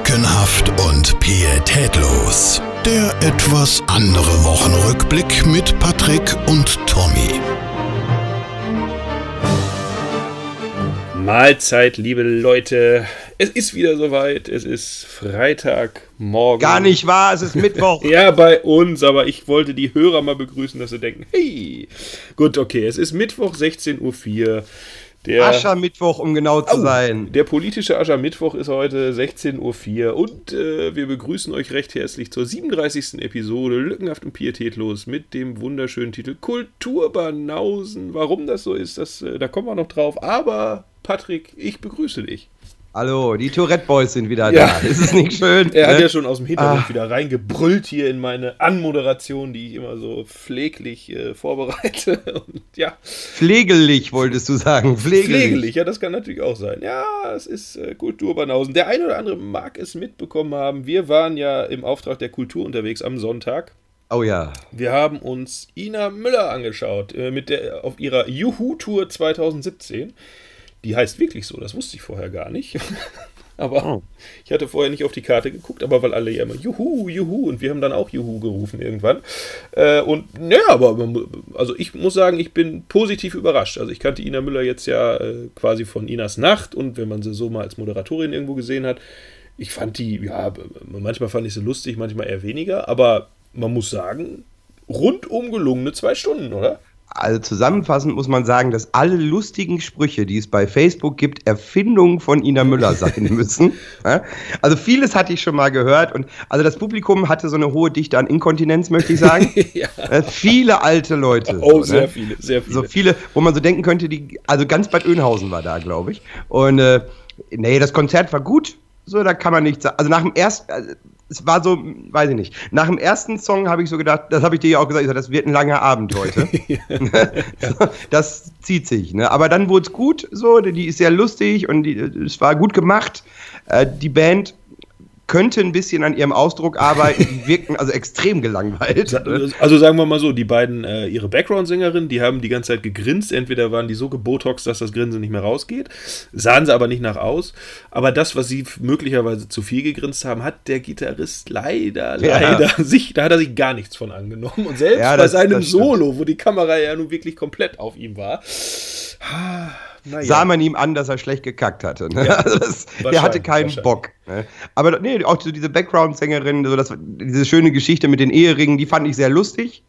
Lückenhaft und pietätlos. Der etwas andere Wochenrückblick mit Patrick und Tommy. Mahlzeit, liebe Leute. Es ist wieder soweit. Es ist Freitagmorgen. Gar nicht wahr, es ist Mittwoch. ja, bei uns, aber ich wollte die Hörer mal begrüßen, dass sie denken, hey. Gut, okay, es ist Mittwoch, 16.04 Uhr. Der, Aschermittwoch, um genau zu oh, sein. Der politische Aschermittwoch ist heute 16.04 Uhr und äh, wir begrüßen euch recht herzlich zur 37. Episode Lückenhaft und Pietätlos mit dem wunderschönen Titel Kulturbanausen. Warum das so ist, das, äh, da kommen wir noch drauf. Aber Patrick, ich begrüße dich. Hallo, die Tourette Boys sind wieder ja. da. Ist es nicht schön? er ne? hat ja schon aus dem Hintergrund ah. wieder reingebrüllt hier in meine Anmoderation, die ich immer so pfleglich äh, vorbereite. Und ja. Pflegelig wolltest du sagen. Pflegelig. Pflegelig, ja, das kann natürlich auch sein. Ja, es ist äh, Kulturbanausen. Der eine oder andere mag es mitbekommen haben. Wir waren ja im Auftrag der Kultur unterwegs am Sonntag. Oh ja. Wir haben uns Ina Müller angeschaut äh, mit der, auf ihrer Juhu-Tour 2017. Die heißt wirklich so, das wusste ich vorher gar nicht. aber oh. ich hatte vorher nicht auf die Karte geguckt, aber weil alle ja immer Juhu, Juhu und wir haben dann auch Juhu gerufen irgendwann. Äh, und naja, aber also ich muss sagen, ich bin positiv überrascht. Also ich kannte Ina Müller jetzt ja äh, quasi von Inas Nacht und wenn man sie so mal als Moderatorin irgendwo gesehen hat, ich fand die, ja, manchmal fand ich sie lustig, manchmal eher weniger, aber man muss sagen, rundum gelungene zwei Stunden, oder? Also zusammenfassend muss man sagen, dass alle lustigen Sprüche, die es bei Facebook gibt, Erfindungen von Ina Müller sein müssen. Also vieles hatte ich schon mal gehört und also das Publikum hatte so eine hohe Dichte an Inkontinenz, möchte ich sagen. ja. Äh, viele alte Leute. Oh, so, sehr ne? viele, sehr viele. So viele, wo man so denken könnte, die, also ganz Bad Oeynhausen war da, glaube ich. Und äh, nee, das Konzert war gut. So, da kann man nichts sagen. Also nach dem ersten, also es war so, weiß ich nicht. Nach dem ersten Song habe ich so gedacht, das habe ich dir ja auch gesagt, sag, das wird ein langer Abend heute. das zieht sich. Ne? Aber dann wurde es gut, so, die ist sehr lustig und die, es war gut gemacht. Äh, die Band könnte ein bisschen an ihrem Ausdruck arbeiten. Die wirkten also extrem gelangweilt. Also sagen wir mal so, die beiden, äh, ihre Background-Sängerinnen, die haben die ganze Zeit gegrinst. Entweder waren die so gebotox, dass das Grinsen nicht mehr rausgeht, sahen sie aber nicht nach aus. Aber das, was sie möglicherweise zu viel gegrinst haben, hat der Gitarrist leider, leider ja. sich, da hat er sich gar nichts von angenommen. Und selbst ja, das, bei seinem Solo, wo die Kamera ja nun wirklich komplett auf ihm war, naja. sah man ihm an, dass er schlecht gekackt hatte. Ne? Ja, also das, der hatte keinen Bock. Ne? Aber nee, auch so diese Background-Sängerin, so das, diese schöne Geschichte mit den Eheringen, die fand ich sehr lustig.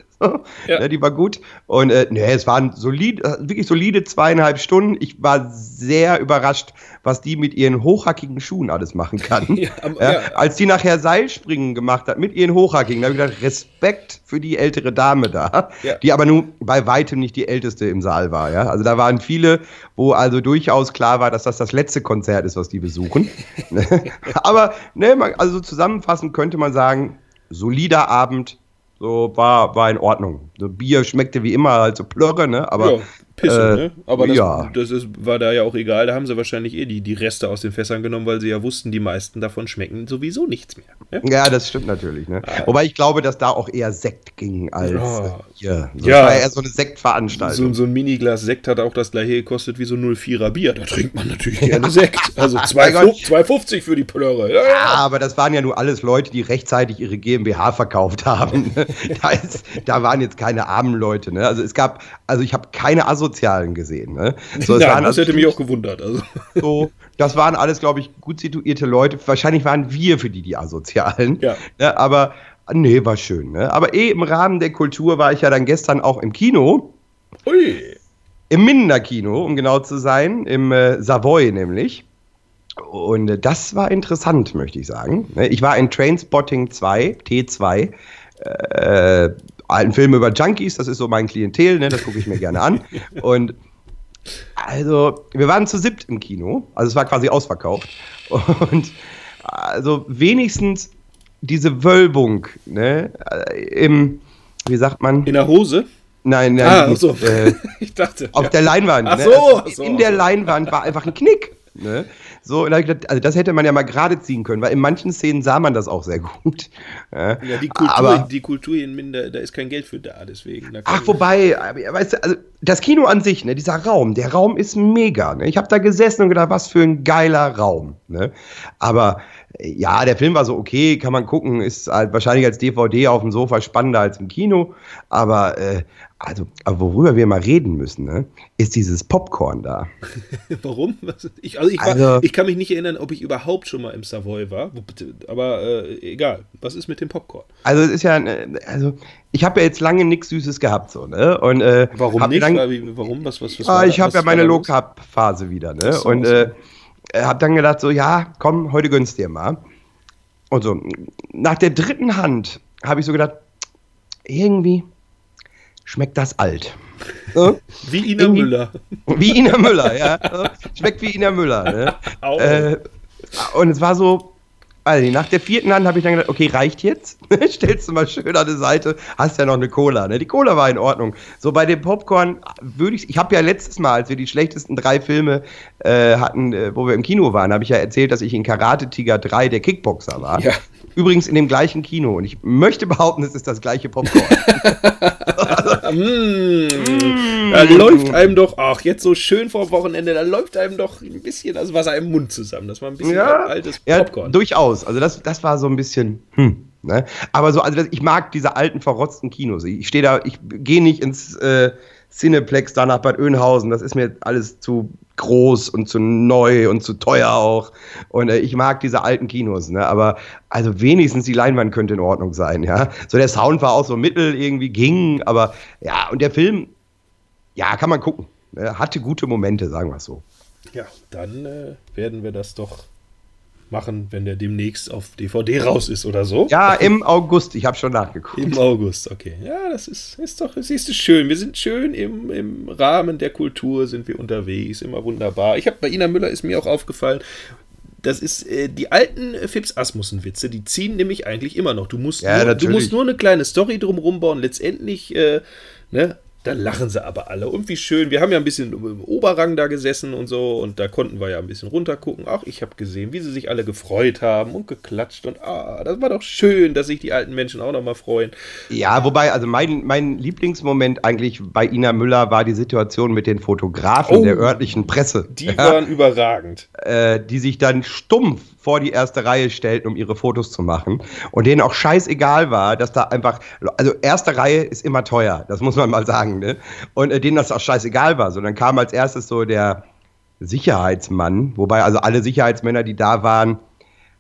Ja. Ne, die war gut. Und äh, nee, es waren solid, äh, wirklich solide zweieinhalb Stunden. Ich war sehr überrascht, was die mit ihren hochhackigen Schuhen alles machen kann. ja, ja, als die nachher Seilspringen gemacht hat mit ihren hochhackigen, da habe ich gedacht, Respekt für die ältere Dame da, die aber nun bei weitem nicht die älteste im Saal war. Ja? Also da waren viele, wo also durchaus klar war, dass das das letzte Konzert ist, was die besuchen. aber ne, also zusammenfassend könnte man sagen, solider Abend, so war, war in Ordnung. So Bier schmeckte wie immer, halt so Plörre, ne? Aber ja. Pisse, äh, ne? Aber das, ja. das ist, war da ja auch egal. Da haben sie wahrscheinlich eh die, die Reste aus den Fässern genommen, weil sie ja wussten, die meisten davon schmecken sowieso nichts mehr. Ne? Ja, das stimmt natürlich. Ne? Ah. Wobei ich glaube, dass da auch eher Sekt ging als oh. hier. So ja, war eher so eine Sektveranstaltung. So, so ein Miniglas Sekt hat auch das gleiche gekostet wie so ein 04er Bier. Da trinkt man natürlich gerne Sekt. Also 2,50 für die Plörre. Ja, ja, aber das waren ja nur alles Leute, die rechtzeitig ihre GmbH verkauft haben. da, ist, da waren jetzt keine armen Leute. Ne? Also es gab, also ich habe keine Asozialen gesehen. Ne? So, Nein, das also hätte mich auch gewundert. Also. So, das waren alles, glaube ich, gut situierte Leute. Wahrscheinlich waren wir für die die Asozialen. Ja. Ne? Aber nee, war schön. Ne? Aber eh im Rahmen der Kultur war ich ja dann gestern auch im Kino. Ui. Im Minder-Kino, um genau zu sein, im äh, Savoy nämlich. Und äh, das war interessant, möchte ich sagen. Ne? Ich war in Trainspotting 2, T2, äh, alten Filme über Junkies, das ist so mein Klientel, ne? das gucke ich mir gerne an. Und also, wir waren zu siebt im Kino, also es war quasi ausverkauft. Und also wenigstens diese Wölbung, ne, im, wie sagt man? In der Hose? Nein, nein. Ah, so. Äh, ich dachte. Auf ja. der Leinwand. Ach ne? so, also, so, In der Leinwand war einfach ein Knick. Ne? So, gedacht, also das hätte man ja mal gerade ziehen können, weil in manchen Szenen sah man das auch sehr gut. Ja, die, Kultur, aber, die Kultur in Minder, da ist kein Geld für da, deswegen. Da ach, wobei, weißt du, also das Kino an sich, ne, dieser Raum, der Raum ist mega. Ne? Ich habe da gesessen und gedacht, was für ein geiler Raum. Ne? Aber ja, der Film war so okay, kann man gucken, ist halt wahrscheinlich als DVD auf dem Sofa spannender als im Kino. Aber äh, also, aber worüber wir mal reden müssen, ne, ist dieses Popcorn da. Warum? Ich, also, ich, war, also, ich, kann mich nicht erinnern, ob ich überhaupt schon mal im Savoy war. Aber äh, egal. Was ist mit dem Popcorn? Also es ist ja, äh, also ich habe ja jetzt lange nichts Süßes gehabt, so ne. Und äh, warum nicht? Dann, warum? Was, was, was ah, ich habe ja meine Low Carb Phase wieder, ne. So, und äh, habe dann gedacht so, ja, komm, heute gönnst dir mal. Und so nach der dritten Hand habe ich so gedacht, irgendwie schmeckt das alt. So? Wie Ina Irgendwie, Müller. Wie Ina Müller, ja. Schmeckt wie Ina Müller. Ne? Äh, und es war so, also nach der vierten Hand habe ich dann gedacht, okay, reicht jetzt. Stellst du mal schön an die Seite, hast ja noch eine Cola. Ne? Die Cola war in Ordnung. So bei dem Popcorn würde ich, ich habe ja letztes Mal, als wir die schlechtesten drei Filme äh, hatten, äh, wo wir im Kino waren, habe ich ja erzählt, dass ich in Karate Tiger 3 der Kickboxer war. Ja. Übrigens in dem gleichen Kino. Und ich möchte behaupten, es ist das gleiche Popcorn. Mm, da läuft einem doch, ach, jetzt so schön vor Wochenende, da läuft einem doch ein bisschen das Wasser im Mund zusammen. Das war ein bisschen ja, altes Popcorn. Ja, durchaus. Also das, das war so ein bisschen, hm. Ne? Aber so, also ich mag diese alten verrotzten Kinos. Ich stehe da, ich gehe nicht ins äh, Cineplex da nach Bad Oeynhausen. Das ist mir alles zu groß und zu neu und zu teuer auch. Und äh, ich mag diese alten Kinos, ne? Aber also wenigstens die Leinwand könnte in Ordnung sein, ja. So der Sound war auch so mittel irgendwie ging, aber ja, und der Film, ja, kann man gucken. Ne? Hatte gute Momente, sagen wir es so. Ja, dann äh, werden wir das doch machen, wenn der demnächst auf DVD raus ist oder so. Ja, im August. Ich habe schon nachgeguckt. Im August, okay. Ja, das ist, ist doch, siehst du, schön. Wir sind schön im, im Rahmen der Kultur sind wir unterwegs. Immer wunderbar. Ich habe bei Ina Müller ist mir auch aufgefallen, das ist äh, die alten Fips Asmussen Witze, die ziehen nämlich eigentlich immer noch. Du musst, ja, nur, du musst nur eine kleine Story drumherum bauen. Letztendlich äh, ne, dann lachen sie aber alle. Und wie schön. Wir haben ja ein bisschen im Oberrang da gesessen und so. Und da konnten wir ja ein bisschen runtergucken. Auch ich habe gesehen, wie sie sich alle gefreut haben und geklatscht. Und ah, das war doch schön, dass sich die alten Menschen auch nochmal freuen. Ja, wobei, also mein, mein Lieblingsmoment eigentlich bei Ina Müller war die Situation mit den Fotografen oh, der örtlichen Presse. Die waren überragend. Äh, die sich dann stumpf vor die erste Reihe stellten, um ihre Fotos zu machen. Und denen auch scheißegal war, dass da einfach, also erste Reihe ist immer teuer, das muss man mal sagen, ne? Und äh, denen das auch scheißegal war. So, dann kam als erstes so der Sicherheitsmann, wobei also alle Sicherheitsmänner, die da waren,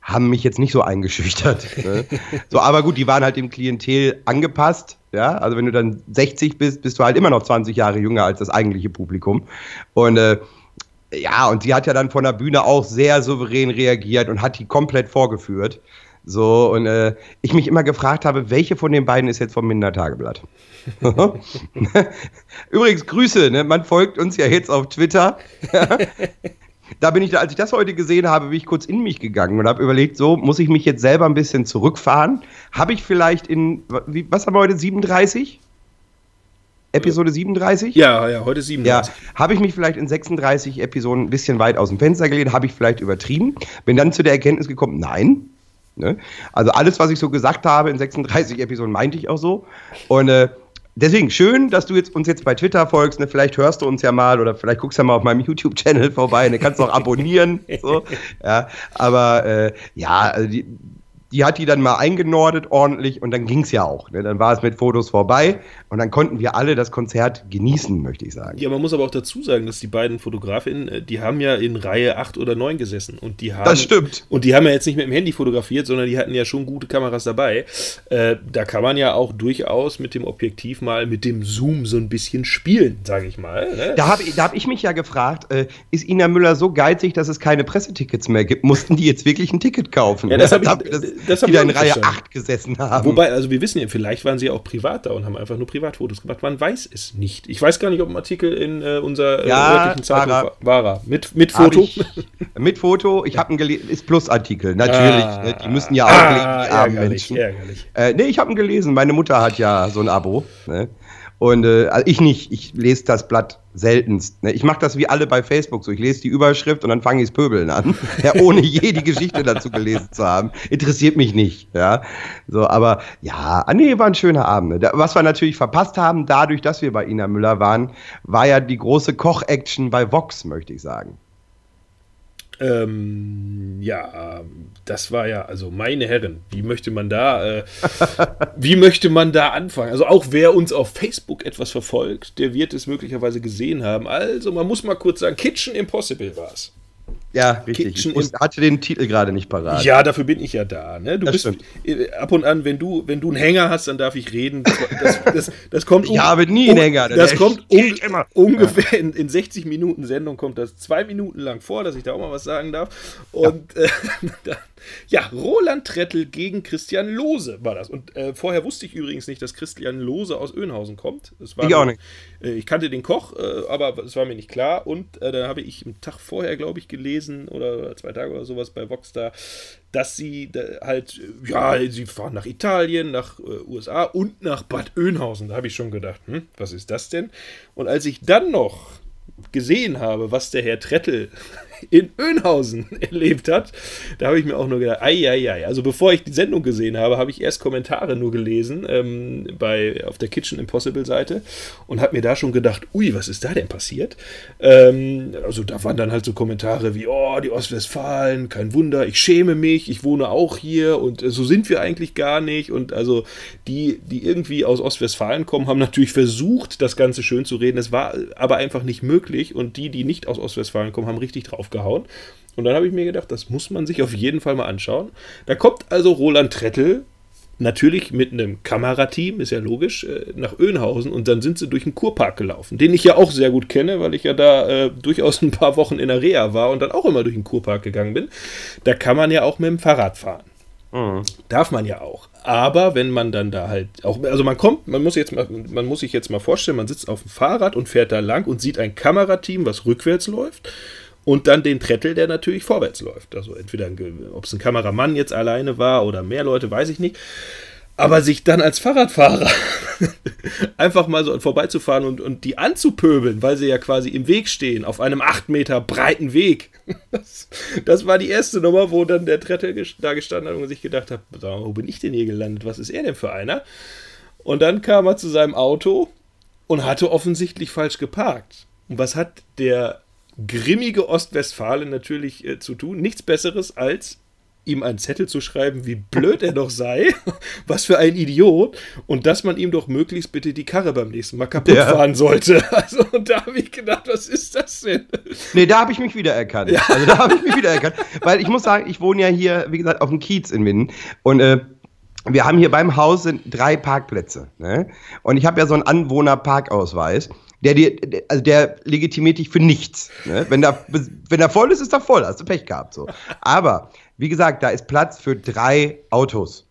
haben mich jetzt nicht so eingeschüchtert. Ne? so, aber gut, die waren halt dem Klientel angepasst. Ja, also wenn du dann 60 bist, bist du halt immer noch 20 Jahre jünger als das eigentliche Publikum. Und äh, ja, und sie hat ja dann von der Bühne auch sehr souverän reagiert und hat die komplett vorgeführt. So, und äh, ich mich immer gefragt habe, welche von den beiden ist jetzt vom Minder-Tageblatt? Übrigens, Grüße, ne? man folgt uns ja jetzt auf Twitter. da bin ich, als ich das heute gesehen habe, bin ich kurz in mich gegangen und habe überlegt, so muss ich mich jetzt selber ein bisschen zurückfahren. Habe ich vielleicht in, was haben wir heute, 37? Episode 37? Ja, ja, heute 37. Ja, habe ich mich vielleicht in 36 Episoden ein bisschen weit aus dem Fenster gelehnt, habe ich vielleicht übertrieben, bin dann zu der Erkenntnis gekommen, nein. Ne? Also alles, was ich so gesagt habe in 36 Episoden, meinte ich auch so. Und äh, deswegen schön, dass du jetzt, uns jetzt bei Twitter folgst. Ne? Vielleicht hörst du uns ja mal oder vielleicht guckst du ja mal auf meinem YouTube-Channel vorbei. Ne? Kannst du auch abonnieren. so. ja, aber äh, ja, also die, die hat die dann mal eingenordet ordentlich und dann ging es ja auch. Ne? Dann war es mit Fotos vorbei und dann konnten wir alle das Konzert genießen, möchte ich sagen. Ja, man muss aber auch dazu sagen, dass die beiden Fotografinnen, äh, die haben ja in Reihe 8 oder 9 gesessen und die haben. Das stimmt. Und die haben ja jetzt nicht mit dem Handy fotografiert, sondern die hatten ja schon gute Kameras dabei. Äh, da kann man ja auch durchaus mit dem Objektiv mal mit dem Zoom so ein bisschen spielen, sage ich mal. Ne? Da habe hab ich mich ja gefragt, äh, ist Ina Müller so geizig, dass es keine Pressetickets mehr gibt? Mussten die jetzt wirklich ein Ticket kaufen? Ja, das habe ich. Das, das die da in Reihe 8 gesessen haben. Wobei, also wir wissen ja, vielleicht waren sie ja auch privat da und haben einfach nur Privatfotos gemacht. Man weiß es nicht. Ich weiß gar nicht, ob ein Artikel in äh, unserer äh, ja, örtlichen Zeitung war. war. Mit, mit Foto? Ich, mit Foto. Ich habe einen gelesen, ist Plus-Artikel, natürlich. Ah, ne? die müssen ja auch ah, lesen, die armen Menschen. Ärgerlich. Äh, nee, ich habe ihn gelesen. Meine Mutter hat ja so ein Abo. Ne? Und äh, also ich nicht, ich lese das Blatt seltenst. Ne? Ich mache das wie alle bei Facebook so. Ich lese die Überschrift und dann fange ich das Pöbeln an. Ja, ohne je die Geschichte dazu gelesen zu haben. Interessiert mich nicht. Ja. So, aber ja, ah, nee, war ein schöner Abend. Ne? Was wir natürlich verpasst haben, dadurch, dass wir bei Ina Müller waren, war ja die große Koch-Action bei Vox, möchte ich sagen. Ähm, ja, das war ja, also meine Herren, wie möchte man da, äh, wie möchte man da anfangen? Also auch wer uns auf Facebook etwas verfolgt, der wird es möglicherweise gesehen haben. Also man muss mal kurz sagen, Kitchen Impossible war es. Ja, richtig. Kitchen ich hatte den Titel gerade nicht parat. Ja, dafür bin ich ja da. Ne? Du das bist stimmt. Äh, ab und an, wenn du, wenn du einen Hänger hast, dann darf ich reden. Das, das, das kommt ich habe nie einen Hänger. Das, kommt un ungefähr in, in 60 Minuten Sendung kommt das zwei Minuten lang vor, dass ich da auch mal was sagen darf. Und ja. äh, Ja, Roland Trettel gegen Christian Lose war das. Und äh, vorher wusste ich übrigens nicht, dass Christian Lose aus Önhausen kommt. ich auch nicht. Äh, ich kannte den Koch, äh, aber es war mir nicht klar. Und äh, dann habe ich einen Tag vorher, glaube ich, gelesen oder zwei Tage oder sowas bei Voxstar, dass sie halt, ja, sie fahren nach Italien, nach äh, USA und nach Bad Oeynhausen. Da habe ich schon gedacht, hm, was ist das denn? Und als ich dann noch gesehen habe, was der Herr Trettel in Önhausen erlebt hat, da habe ich mir auch nur gedacht, ei, ei, ei. Also bevor ich die Sendung gesehen habe, habe ich erst Kommentare nur gelesen ähm, bei, auf der Kitchen Impossible Seite und habe mir da schon gedacht, ui, was ist da denn passiert? Ähm, also da waren dann halt so Kommentare wie, oh, die Ostwestfalen, kein Wunder, ich schäme mich, ich wohne auch hier und äh, so sind wir eigentlich gar nicht. Und also die, die irgendwie aus Ostwestfalen kommen, haben natürlich versucht, das Ganze schön zu reden. Es war aber einfach nicht möglich und die, die nicht aus Ostwestfalen kommen, haben richtig drauf draufgehauen. Und dann habe ich mir gedacht, das muss man sich auf jeden Fall mal anschauen. Da kommt also Roland Trettel, natürlich mit einem Kamerateam, ist ja logisch, äh, nach Önhausen und dann sind sie durch den Kurpark gelaufen, den ich ja auch sehr gut kenne, weil ich ja da äh, durchaus ein paar Wochen in der Reha war und dann auch immer durch den Kurpark gegangen bin. Da kann man ja auch mit dem Fahrrad fahren. Mhm. Darf man ja auch. Aber wenn man dann da halt auch, also man kommt, man muss jetzt mal, man muss sich jetzt mal vorstellen, man sitzt auf dem Fahrrad und fährt da lang und sieht ein Kamerateam, was rückwärts läuft und dann den Trettel, der natürlich vorwärts läuft. Also entweder, ob es ein Kameramann jetzt alleine war oder mehr Leute, weiß ich nicht. Aber sich dann als Fahrradfahrer einfach mal so vorbeizufahren und, und die anzupöbeln, weil sie ja quasi im Weg stehen, auf einem acht Meter breiten Weg. Das, das war die erste Nummer, wo dann der Trettel da gestanden hat und sich gedacht hat, wo bin ich denn hier gelandet? Was ist er denn für einer? Und dann kam er zu seinem Auto und hatte offensichtlich falsch geparkt. Und was hat der grimmige Ostwestfalen natürlich äh, zu tun. Nichts Besseres als ihm einen Zettel zu schreiben, wie blöd er doch sei, was für ein Idiot und dass man ihm doch möglichst bitte die Karre beim nächsten Mal kaputt ja. fahren sollte. Also und da habe ich gedacht, was ist das denn? Nee, da habe ich mich wiedererkannt. Ja. Also da habe ich mich wiedererkannt, weil ich muss sagen, ich wohne ja hier, wie gesagt, auf dem Kiez in Minden und äh, wir haben hier beim Haus drei Parkplätze. Ne? Und ich habe ja so einen Anwohnerparkausweis der dir, also der legitimiert dich für nichts. Ne? Wenn da, wenn da voll ist, ist da voll, hast du Pech gehabt. So. Aber wie gesagt, da ist Platz für drei Autos.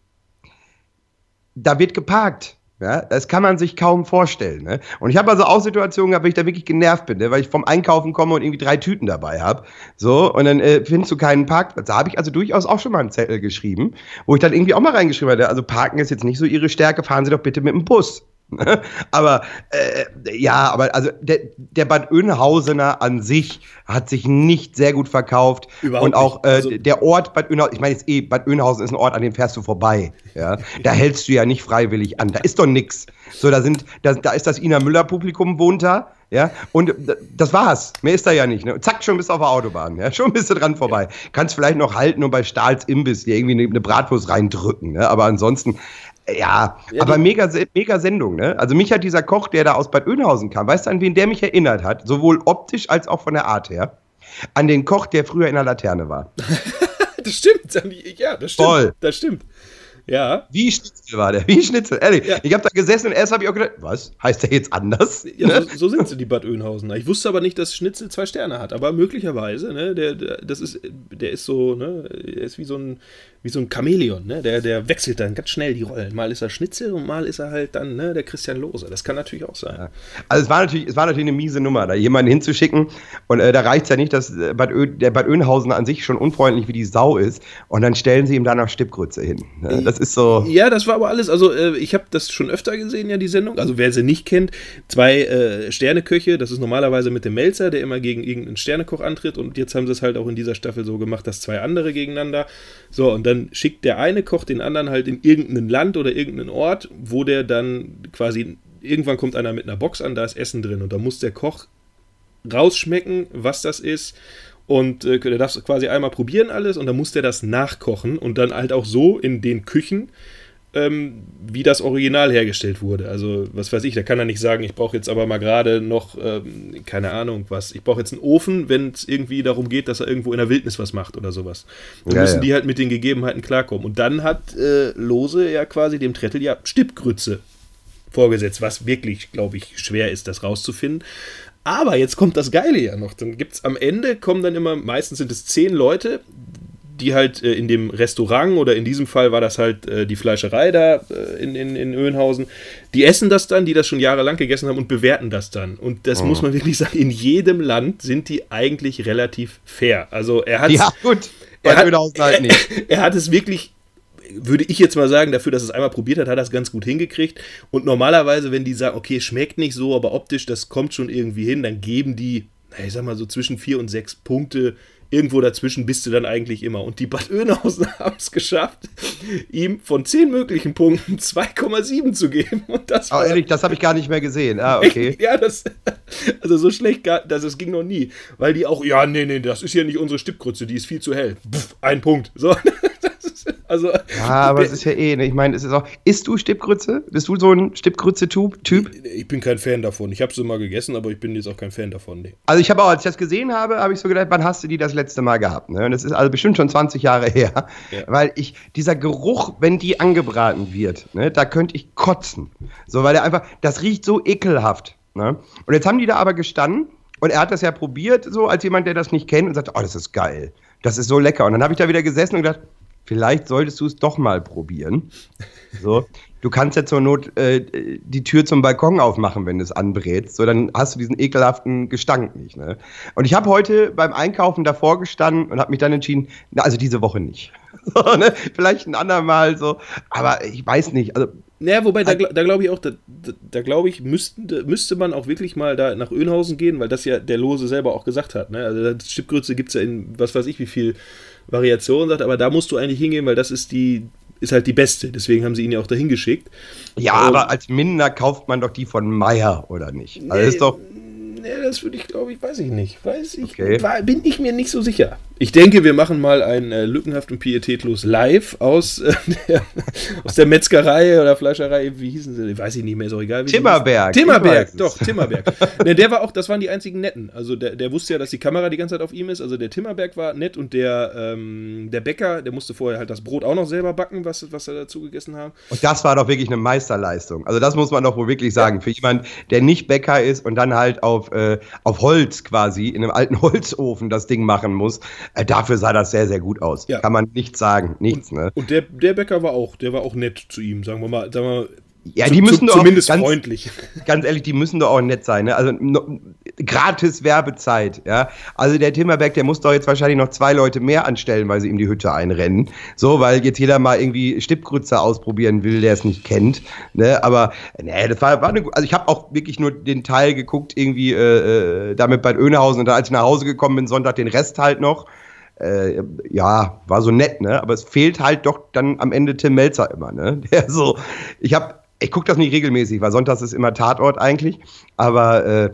Da wird geparkt. Ja, das kann man sich kaum vorstellen. Ne? Und ich habe also auch Situationen gehabt, wo ich da wirklich genervt bin, ne? weil ich vom Einkaufen komme und irgendwie drei Tüten dabei habe. So, und dann äh, findest du keinen Parkplatz. Da habe ich also durchaus auch schon mal einen Zettel geschrieben, wo ich dann irgendwie auch mal reingeschrieben habe, also Parken ist jetzt nicht so ihre Stärke, fahren Sie doch bitte mit dem Bus. aber äh, ja, aber also der, der Bad Oeynhausener an sich hat sich nicht sehr gut verkauft. Überhaupt und auch äh, also, der Ort Bad Oeynhausen, ich meine jetzt eh, Bad Oeynhausen ist ein Ort, an dem fährst du vorbei. Ja? Da hältst du ja nicht freiwillig an. Da ist doch nix. So, da sind, da, da ist das Ina Müller-Publikum wohnt da. Ja, und das war's. Mehr ist da ja nicht. Ne? Zack, schon bist du auf der Autobahn. Ja, schon bist du dran vorbei. Kannst vielleicht noch halten und bei Stahls Imbiss dir irgendwie eine, eine Bratwurst reindrücken. Ne? Aber ansonsten, ja, ja aber mega, mega Sendung, ne? Also mich hat dieser Koch, der da aus Bad Oeynhausen kam, weißt du, an wen der mich erinnert hat? Sowohl optisch als auch von der Art her. An den Koch, der früher in der Laterne war. das stimmt. Ja, das stimmt. Voll. Das stimmt. Ja. Wie Schnitzel war der? Wie Schnitzel, ehrlich. Ja. Ich habe da gesessen und erst habe ich auch gedacht, was? Heißt der jetzt anders? Ja, so, so, sind sie, die Bad Oeynhausener. Ich wusste aber nicht, dass Schnitzel zwei Sterne hat. Aber möglicherweise, ne, der, der, das ist, der ist so, ne, er ist wie so ein, wie so ein Chamäleon, ne? Der, der wechselt dann ganz schnell die Rollen. Mal ist er Schnitzel und mal ist er halt dann ne, der Christian Lose. Das kann natürlich auch sein. Ja. Also es war natürlich, es war natürlich eine miese Nummer, da jemanden hinzuschicken. Und äh, da reicht es ja nicht, dass äh, Bad Ö, der Bad Oeynhausen an sich schon unfreundlich wie die Sau ist. Und dann stellen sie ihm da noch Stippgrütze hin. Ne? Das ist so. Ja, das war aber alles. Also, äh, ich habe das schon öfter gesehen, ja, die Sendung. Also, wer sie nicht kennt, zwei äh, Sterneköche. Das ist normalerweise mit dem Melzer, der immer gegen irgendeinen Sternekoch antritt. Und jetzt haben sie es halt auch in dieser Staffel so gemacht, dass zwei andere gegeneinander. So, und dann schickt der eine Koch den anderen halt in irgendein Land oder irgendeinen Ort, wo der dann quasi. Irgendwann kommt einer mit einer Box an, da ist Essen drin. Und da muss der Koch rausschmecken, was das ist und äh, der darf quasi einmal probieren alles und dann muss der das nachkochen und dann halt auch so in den Küchen, ähm, wie das Original hergestellt wurde. Also, was weiß ich, da kann er nicht sagen, ich brauche jetzt aber mal gerade noch, ähm, keine Ahnung, was, ich brauche jetzt einen Ofen, wenn es irgendwie darum geht, dass er irgendwo in der Wildnis was macht oder sowas. Dann ja, müssen ja. die halt mit den Gegebenheiten klarkommen. Und dann hat äh, Lose ja quasi dem Trettel ja Stippgrütze vorgesetzt, was wirklich, glaube ich, schwer ist, das rauszufinden. Aber jetzt kommt das Geile ja noch. Dann gibt es am Ende, kommen dann immer, meistens sind es zehn Leute, die halt äh, in dem Restaurant oder in diesem Fall war das halt äh, die Fleischerei da äh, in, in, in Öhnhausen, die essen das dann, die das schon jahrelang gegessen haben und bewerten das dann. Und das oh. muss man wirklich sagen, in jedem Land sind die eigentlich relativ fair. Also er hat. Ja, gut. Er hat, halt er, er hat es wirklich würde ich jetzt mal sagen, dafür, dass es einmal probiert hat, hat er es ganz gut hingekriegt. Und normalerweise, wenn die sagen, okay, schmeckt nicht so, aber optisch, das kommt schon irgendwie hin, dann geben die, ich sag mal so zwischen vier und sechs Punkte. Irgendwo dazwischen bist du dann eigentlich immer. Und die Bad Oeynhausen haben es geschafft, ihm von zehn möglichen Punkten 2,7 zu geben. Und das oh, ehrlich, das habe ich gar nicht mehr gesehen. Ah, okay. ja, das, also so schlecht, das, das ging noch nie. Weil die auch, ja, nee, nee, das ist ja nicht unsere Stippgrütze, die ist viel zu hell. Pff, ein Punkt. So, Also, ja, aber es ist ja eh, ne? ich meine, es ist auch. Isst du Stippgrütze? Bist du so ein Stippgrütze-Typ? Ich, ich, bin kein Fan davon. Ich habe sie mal gegessen, aber ich bin jetzt auch kein Fan davon. Nee. Also, ich habe auch, als ich das gesehen habe, habe ich so gedacht, wann hast du die das letzte Mal gehabt? Ne? Und das ist also bestimmt schon 20 Jahre her. Ja. Weil ich, dieser Geruch, wenn die angebraten wird, ne, da könnte ich kotzen. So, weil der einfach, das riecht so ekelhaft. Ne? Und jetzt haben die da aber gestanden und er hat das ja probiert, so als jemand, der das nicht kennt und sagt, oh, das ist geil. Das ist so lecker. Und dann habe ich da wieder gesessen und gedacht, vielleicht solltest du es doch mal probieren. So, du kannst ja zur Not äh, die Tür zum Balkon aufmachen, wenn es anbrät. So, dann hast du diesen ekelhaften Gestank nicht. Ne? Und ich habe heute beim Einkaufen davor gestanden und habe mich dann entschieden, na, also diese Woche nicht. So, ne? Vielleicht ein andermal so, aber ich weiß nicht. Also naja, wobei, da, da glaube ich auch, da, da glaube ich, müsste, müsste man auch wirklich mal da nach Önhausen gehen, weil das ja der Lose selber auch gesagt hat. Ne? Also Stippgrütze gibt es ja in was weiß ich wie viel Variationen sagt, aber da musst du eigentlich hingehen, weil das ist die, ist halt die beste. Deswegen haben sie ihn ja auch dahin geschickt. Ja, Und, aber als Minder kauft man doch die von Meyer, oder nicht? Also nee, ist doch. Nee, das würde ich, glaube ich, weiß ich nicht. Weiß ich, okay. war, bin ich mir nicht so sicher. Ich denke, wir machen mal ein äh, lückenhaft und pietätlos live aus, äh, der, aus der Metzgerei oder Fleischerei, wie hießen sie? Weiß ich nicht mehr, ist auch egal. Timmerberg. Timmerberg, doch, Timmerberg. ne, der war auch, das waren die einzigen Netten. Also der, der wusste ja, dass die Kamera die ganze Zeit auf ihm ist. Also der Timmerberg war nett und der, ähm, der Bäcker, der musste vorher halt das Brot auch noch selber backen, was, was er dazu gegessen haben. Und das war doch wirklich eine Meisterleistung. Also das muss man doch wohl wirklich sagen. Ja. Für jemand, der nicht Bäcker ist und dann halt auf, äh, auf Holz quasi, in einem alten Holzofen das Ding machen muss, äh, dafür sah das sehr, sehr gut aus. Ja. Kann man nichts sagen, nichts. Und, ne? und der, der Bäcker war auch, der war auch nett zu ihm, sagen wir mal, sagen wir mal ja, die müssen doch zumindest ganz, freundlich. Ganz ehrlich, die müssen doch auch nett sein. Ne? Also no, gratis Werbezeit. Ja, also der Timmerberg, der muss doch jetzt wahrscheinlich noch zwei Leute mehr anstellen, weil sie ihm die Hütte einrennen. So, weil jetzt jeder mal irgendwie Stippgrütze ausprobieren will, der es nicht kennt. Ne? Aber nee, das war, war eine, also ich habe auch wirklich nur den Teil geguckt irgendwie äh, äh damit bei Önehausen und dann als ich nach Hause gekommen bin Sonntag den Rest halt noch äh, ja, war so nett, ne? Aber es fehlt halt doch dann am Ende Tim Melzer immer, ne? Der so, ich habe ich gucke das nicht regelmäßig, weil sonntags ist immer Tatort eigentlich. Aber äh,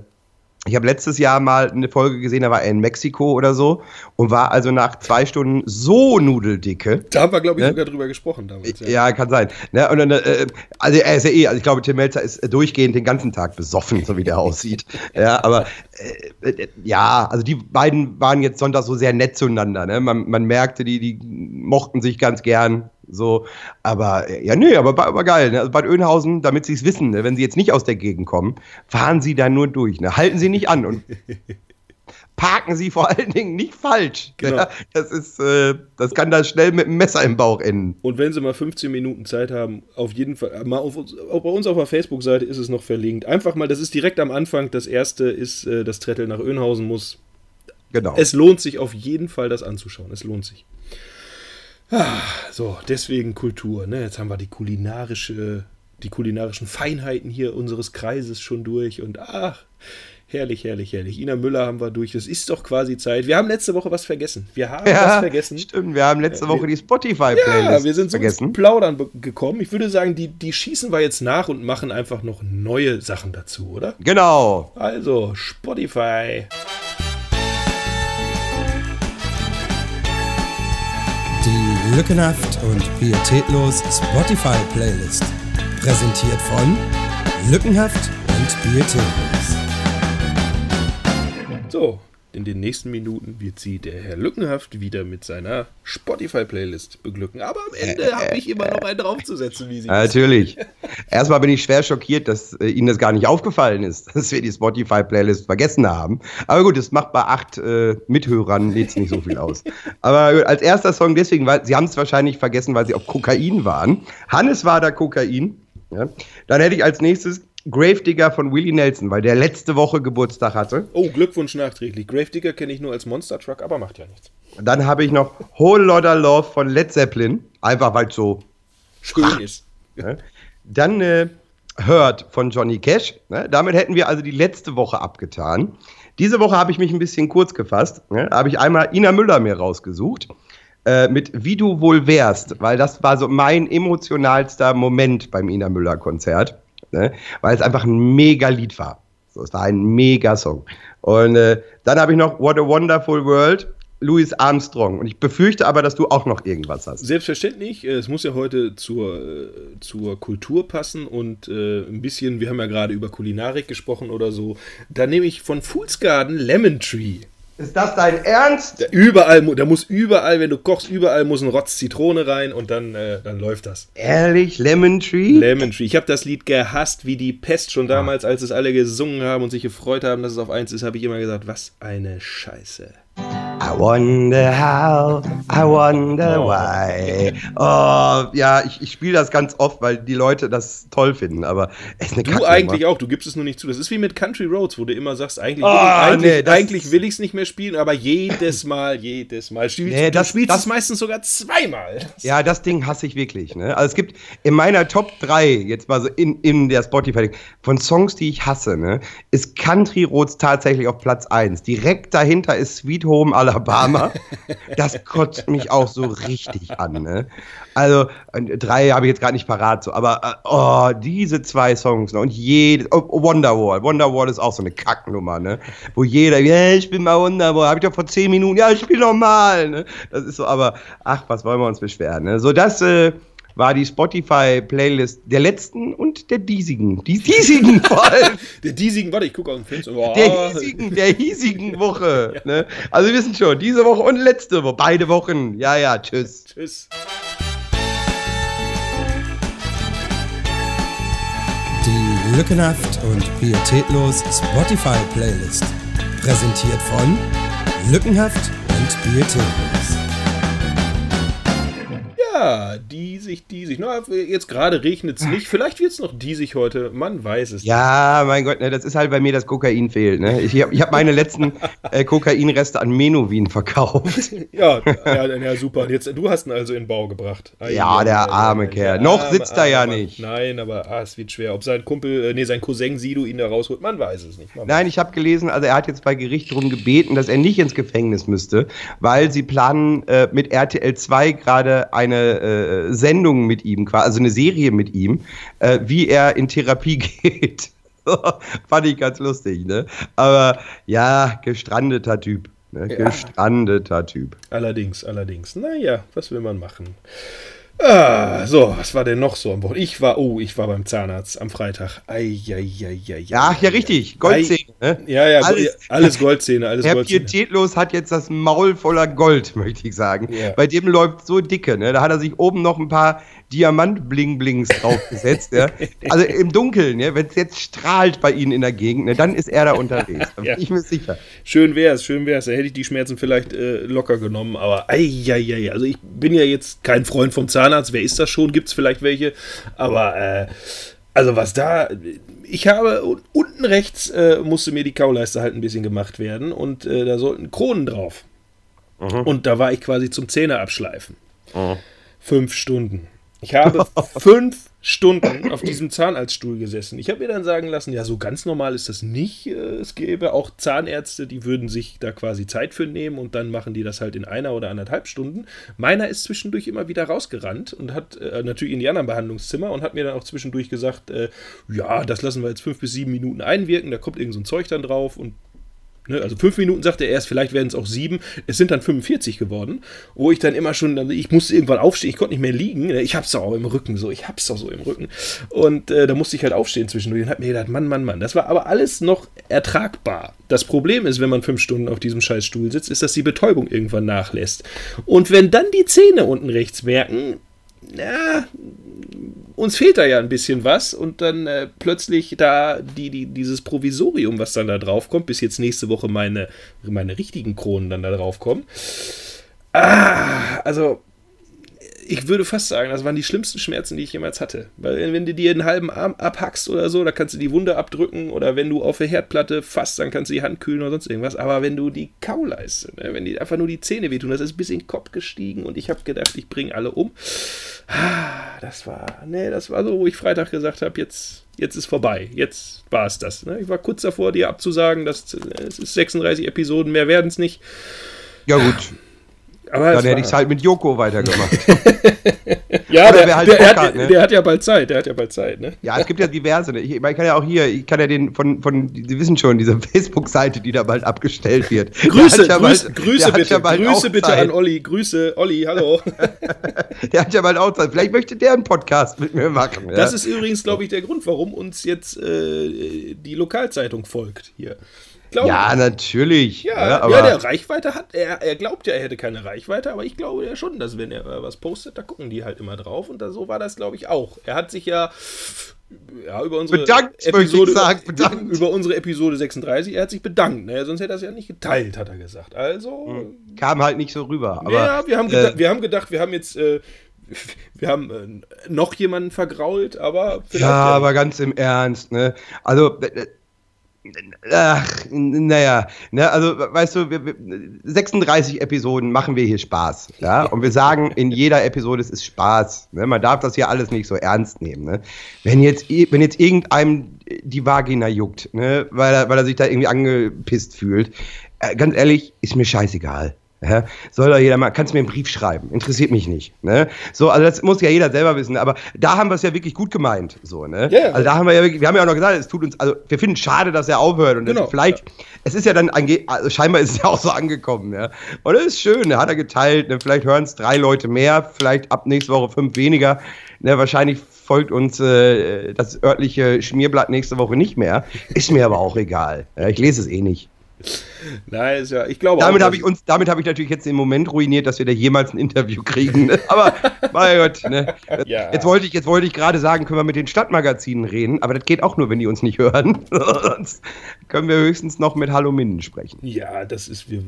ich habe letztes Jahr mal eine Folge gesehen, da war er in Mexiko oder so und war also nach zwei Stunden so nudeldicke. Da haben wir, glaube ich, ne? sogar drüber gesprochen damals. Ja, ja kann sein. Ne? Und dann, äh, also er ist ja eh, also ich glaube, Tim Melzer ist durchgehend den ganzen Tag besoffen, so wie der aussieht. ja, aber äh, äh, ja, also die beiden waren jetzt Sonntag so sehr nett zueinander. Ne? Man, man merkte, die, die mochten sich ganz gern. So, aber ja, nö, aber, aber geil. Ne? Also Bad Oeynhausen, damit sie es wissen, ne? wenn sie jetzt nicht aus der Gegend kommen, fahren sie da nur durch. Ne? Halten sie nicht an und parken sie vor allen Dingen nicht falsch. Genau. Ja? Das ist, äh, das kann da schnell mit einem Messer im Bauch enden. Und wenn sie mal 15 Minuten Zeit haben, auf jeden Fall, mal auf, auch bei uns auf der Facebook-Seite ist es noch verlinkt. Einfach mal, das ist direkt am Anfang. Das erste ist, äh, dass Trettel nach Oeynhausen muss. Genau. Es lohnt sich auf jeden Fall, das anzuschauen. Es lohnt sich. Ah, so, deswegen Kultur. Ne? Jetzt haben wir die kulinarische, die kulinarischen Feinheiten hier unseres Kreises schon durch und ach, Herrlich, herrlich, herrlich. Ina Müller haben wir durch. Das ist doch quasi Zeit. Wir haben letzte Woche was vergessen. Wir haben ja, was vergessen. Stimmt, wir haben letzte Woche die Spotify-Playlist Ja, wir sind so vergessen. Plaudern gekommen. Ich würde sagen, die, die schießen wir jetzt nach und machen einfach noch neue Sachen dazu, oder? Genau. Also, Spotify. Die lückenhaft und pietätlos Spotify-Playlist. Präsentiert von Lückenhaft und Pietätlos. So, in den nächsten Minuten wird sie der Herr Lückenhaft wieder mit seiner Spotify-Playlist beglücken. Aber am Ende habe ich immer noch einen draufzusetzen, wie sie ja, Natürlich. Erstmal bin ich schwer schockiert, dass äh, Ihnen das gar nicht aufgefallen ist, dass wir die Spotify-Playlist vergessen haben. Aber gut, das macht bei acht äh, Mithörern jetzt nicht so viel aus. Aber als erster Song deswegen, weil Sie haben es wahrscheinlich vergessen, weil Sie auf Kokain waren. Hannes war da Kokain. Ja. Dann hätte ich als nächstes Gravedigger von Willie Nelson, weil der letzte Woche Geburtstag hatte. Oh, Glückwunsch nachträglich. Gravedigger kenne ich nur als Monster Truck, aber macht ja nichts. Dann habe ich noch Whole Lotta Love von Led Zeppelin, einfach weil es so schön ist. Dann äh, Hurt von Johnny Cash. Ne? Damit hätten wir also die letzte Woche abgetan. Diese Woche habe ich mich ein bisschen kurz gefasst. Ne? Da habe ich einmal Ina Müller mir rausgesucht äh, mit Wie du wohl wärst, weil das war so mein emotionalster Moment beim Ina Müller Konzert ne? weil es einfach ein mega Lied war. So, es war ein mega Song. Und äh, dann habe ich noch What a Wonderful World. Louis Armstrong. Und ich befürchte aber, dass du auch noch irgendwas hast. Selbstverständlich. Äh, es muss ja heute zur, äh, zur Kultur passen und äh, ein bisschen, wir haben ja gerade über Kulinarik gesprochen oder so. Da nehme ich von Fool's Garden Lemon Tree. Ist das dein Ernst? Da überall, da muss überall, wenn du kochst, überall muss ein Rotz Zitrone rein und dann, äh, dann läuft das. Ehrlich, Lemon Tree? Lemon Tree. Ich habe das Lied gehasst wie die Pest schon damals, als es alle gesungen haben und sich gefreut haben, dass es auf eins ist, habe ich immer gesagt, was eine Scheiße. I wonder how, I wonder why. Oh, ja, ich, ich spiele das ganz oft, weil die Leute das toll finden, aber es ist eine Du eigentlich auch, du gibst es nur nicht zu. Das ist wie mit Country Roads, wo du immer sagst, eigentlich oh, will ich eigentlich, nee, eigentlich will ich es nicht mehr spielen, aber jedes Mal, jedes Mal. Spielst, nee, das, du spielst das, es meistens sogar zweimal. Ja, das Ding hasse ich wirklich. Ne? Also es gibt in meiner Top 3, jetzt mal so in, in der Spotify, von Songs, die ich hasse, ne, ist Country Roads tatsächlich auf Platz 1. Direkt dahinter ist Sweet Home Alabama. Das kotzt mich auch so richtig an. Ne? Also, drei habe ich jetzt gerade nicht parat, so, aber äh, oh, diese zwei Songs ne? und jede, oh, Wonderwall. Wonderwall ist auch so eine Kacknummer, ne? Wo jeder, yeah, ich bin mal Wonderwall, habe ich doch vor zehn Minuten, ja, ich spiele nochmal, ne? Das ist so, aber ach, was wollen wir uns beschweren, ne? So, das, äh, war die Spotify-Playlist der letzten und der diesigen. Die diesigen vor allem. der diesigen, warte, ich gucke auf den Fenster. Oh. Der hiesigen, der hiesigen Woche. ja. ne? Also wir wissen schon, diese Woche und letzte Woche, beide Wochen. Ja, ja, tschüss. Tschüss. Die lückenhaft und pietätlos Spotify-Playlist. Präsentiert von Lückenhaft und Pietätlos. Ja, diesig, diesig. Na, jetzt gerade regnet es nicht. Vielleicht wird es noch diesig heute. Man weiß es ja, mein Gott, ne, das ist halt bei mir, das Kokain fehlt. Ne? Ich habe ich hab meine letzten äh, Kokainreste an Menowin verkauft. ja, ja, ja, super. Jetzt, du hast ihn also in Bau gebracht. Ein ja, der arme Kerl. Noch arme, sitzt er ja arme, nicht. Nein, aber ah, es wird schwer. Ob sein Kumpel, äh, nee, sein Cousin Sido ihn da rausholt, man weiß es nicht. Man Nein, ich habe gelesen, also er hat jetzt bei Gericht darum gebeten, dass er nicht ins Gefängnis müsste, weil sie planen äh, mit RTL 2 gerade eine äh, Sendung mit ihm, also eine Serie mit ihm, äh, wie er in Therapie geht. Fand ich ganz lustig, ne? Aber ja, gestrandeter Typ. Ne? Ja. Gestrandeter Typ. Allerdings, allerdings. Naja, was will man machen? Ah, so, was war denn noch so am Wochenende? Ich war, oh, ich war beim Zahnarzt am Freitag. Eieieiei. Ach, ja, richtig. Goldzähne. Ne? Ja, ja, alles, alles Goldzähne. Alles Herr Goldzähne. Pietätlos hat jetzt das Maul voller Gold, möchte ich sagen. Ja. Bei dem läuft so dicke. Ne? Da hat er sich oben noch ein paar Diamant-Bling-Blings draufgesetzt. ja. Also im Dunkeln, ja, wenn es jetzt strahlt bei Ihnen in der Gegend, ne, dann ist er da unterwegs. Da bin ja. ich mir sicher. Schön wär's, schön wär's. Da hätte ich die Schmerzen vielleicht äh, locker genommen. Aber eieiei. Also ich bin ja jetzt kein Freund vom Zahnarzt. Wer ist das schon? Gibt es vielleicht welche? Aber äh, also was da ich habe unten rechts äh, musste mir die Kauleiste halt ein bisschen gemacht werden und äh, da sollten Kronen drauf. Mhm. Und da war ich quasi zum Zähne abschleifen. Mhm. Fünf Stunden. Ich habe fünf Stunden auf diesem Zahnarztstuhl gesessen. Ich habe mir dann sagen lassen, ja, so ganz normal ist das nicht. Äh, es gäbe auch Zahnärzte, die würden sich da quasi Zeit für nehmen und dann machen die das halt in einer oder anderthalb Stunden. Meiner ist zwischendurch immer wieder rausgerannt und hat äh, natürlich in die anderen Behandlungszimmer und hat mir dann auch zwischendurch gesagt, äh, ja, das lassen wir jetzt fünf bis sieben Minuten einwirken, da kommt irgend so ein Zeug dann drauf und Ne, also fünf Minuten sagte er erst, vielleicht werden es auch sieben. Es sind dann 45 geworden, wo ich dann immer schon, ich musste irgendwann aufstehen, ich konnte nicht mehr liegen. Ne, ich hab's doch auch im Rücken so, ich hab's doch so im Rücken. Und äh, da musste ich halt aufstehen zwischendurch und hab mir gedacht, Mann, Mann, Mann, das war aber alles noch ertragbar. Das Problem ist, wenn man fünf Stunden auf diesem scheiß Stuhl sitzt, ist, dass die Betäubung irgendwann nachlässt. Und wenn dann die Zähne unten rechts merken, ja, uns fehlt da ja ein bisschen was und dann äh, plötzlich da die, die, dieses Provisorium, was dann da drauf kommt, bis jetzt nächste Woche meine, meine richtigen Kronen dann da drauf kommen. Ah, also ich würde fast sagen, das waren die schlimmsten Schmerzen, die ich jemals hatte. Weil wenn du dir einen halben Arm abhackst oder so, da kannst du die Wunde abdrücken oder wenn du auf der Herdplatte fasst, dann kannst du die Hand kühlen oder sonst irgendwas. Aber wenn du die Kauleiste, ne, wenn die einfach nur die Zähne wehtun, das ist bis in den Kopf gestiegen und ich habe gedacht, ich bringe alle um. Ah, das war, nee, das war so, wo ich Freitag gesagt habe, jetzt, jetzt ist vorbei. Jetzt war es das. Ne? Ich war kurz davor, dir abzusagen, dass es ist 36 Episoden, mehr werden es nicht. Ja, gut. Aber Dann hätte ich es halt mit Joko weitergemacht. ja, der, halt der, hat, ne? der, hat, ja bald Zeit, der hat ja bald Zeit, ne? Ja, es gibt ja diverse. Ne? Ich, ich, kann ja auch hier, ich kann ja den von, von Sie wissen schon, diese Facebook-Seite, die da bald abgestellt wird. Grüße, ja Grüße, bald, Grüße bitte, ja Grüße bitte Zeit. an Olli, Grüße, Olli, hallo. der hat ja bald auch Zeit. Vielleicht möchte der einen Podcast mit mir machen. Das ist übrigens, glaube ich, der Grund, warum uns jetzt äh, die Lokalzeitung folgt hier. Glaube, ja, natürlich. Ja, ja, ja, der Reichweite hat. Er, er glaubt ja, er hätte keine Reichweite, aber ich glaube ja schon, dass wenn er was postet, da gucken die halt immer drauf. Und da, so war das, glaube ich, auch. Er hat sich ja, ja über unsere bedankt, Episode, sagen, bedankt. über unsere Episode 36, er hat sich bedankt. Ne? Sonst hätte er es ja nicht geteilt, hat er gesagt. Also. Hm. Kam halt nicht so rüber. Aber, ja, wir haben, äh, wir haben gedacht, wir haben jetzt. Äh, wir haben äh, noch jemanden vergrault, aber vielleicht. Ja, aber ganz im Ernst, ne? Also, Ach, naja, ne, also weißt du, wir, wir, 36 Episoden machen wir hier Spaß, ja, und wir sagen in jeder Episode, es ist Spaß, ne? man darf das hier alles nicht so ernst nehmen, ne? wenn jetzt, wenn jetzt irgendeinem die Vagina juckt, ne, weil er, weil er sich da irgendwie angepisst fühlt, äh, ganz ehrlich, ist mir scheißegal, ja, soll doch jeder mal, kannst du mir einen Brief schreiben, interessiert mich nicht. Ne? So, also das muss ja jeder selber wissen, aber da haben wir es ja wirklich gut gemeint. So, ne? Yeah. Also da haben wir ja wirklich, wir haben ja auch noch gesagt, es tut uns, also wir finden es schade, dass er aufhört und genau. vielleicht, ja. es ist ja dann, also scheinbar ist es ja auch so angekommen, ja. Und das ist schön, da hat er geteilt, ne? vielleicht hören es drei Leute mehr, vielleicht ab nächste Woche fünf weniger. Ne? Wahrscheinlich folgt uns äh, das örtliche Schmierblatt nächste Woche nicht mehr. Ist mir aber auch egal. Ja, ich lese es eh nicht. Nein, ist ja, ich glaube damit habe ich uns, damit habe ich natürlich jetzt den Moment ruiniert, dass wir da jemals ein Interview kriegen. Ne? Aber mein Gott, ne? ja. jetzt wollte ich, jetzt wollte ich gerade sagen, können wir mit den Stadtmagazinen reden, aber das geht auch nur, wenn die uns nicht hören. Sonst können wir höchstens noch mit Hallo Minden sprechen. Ja, das ist wir,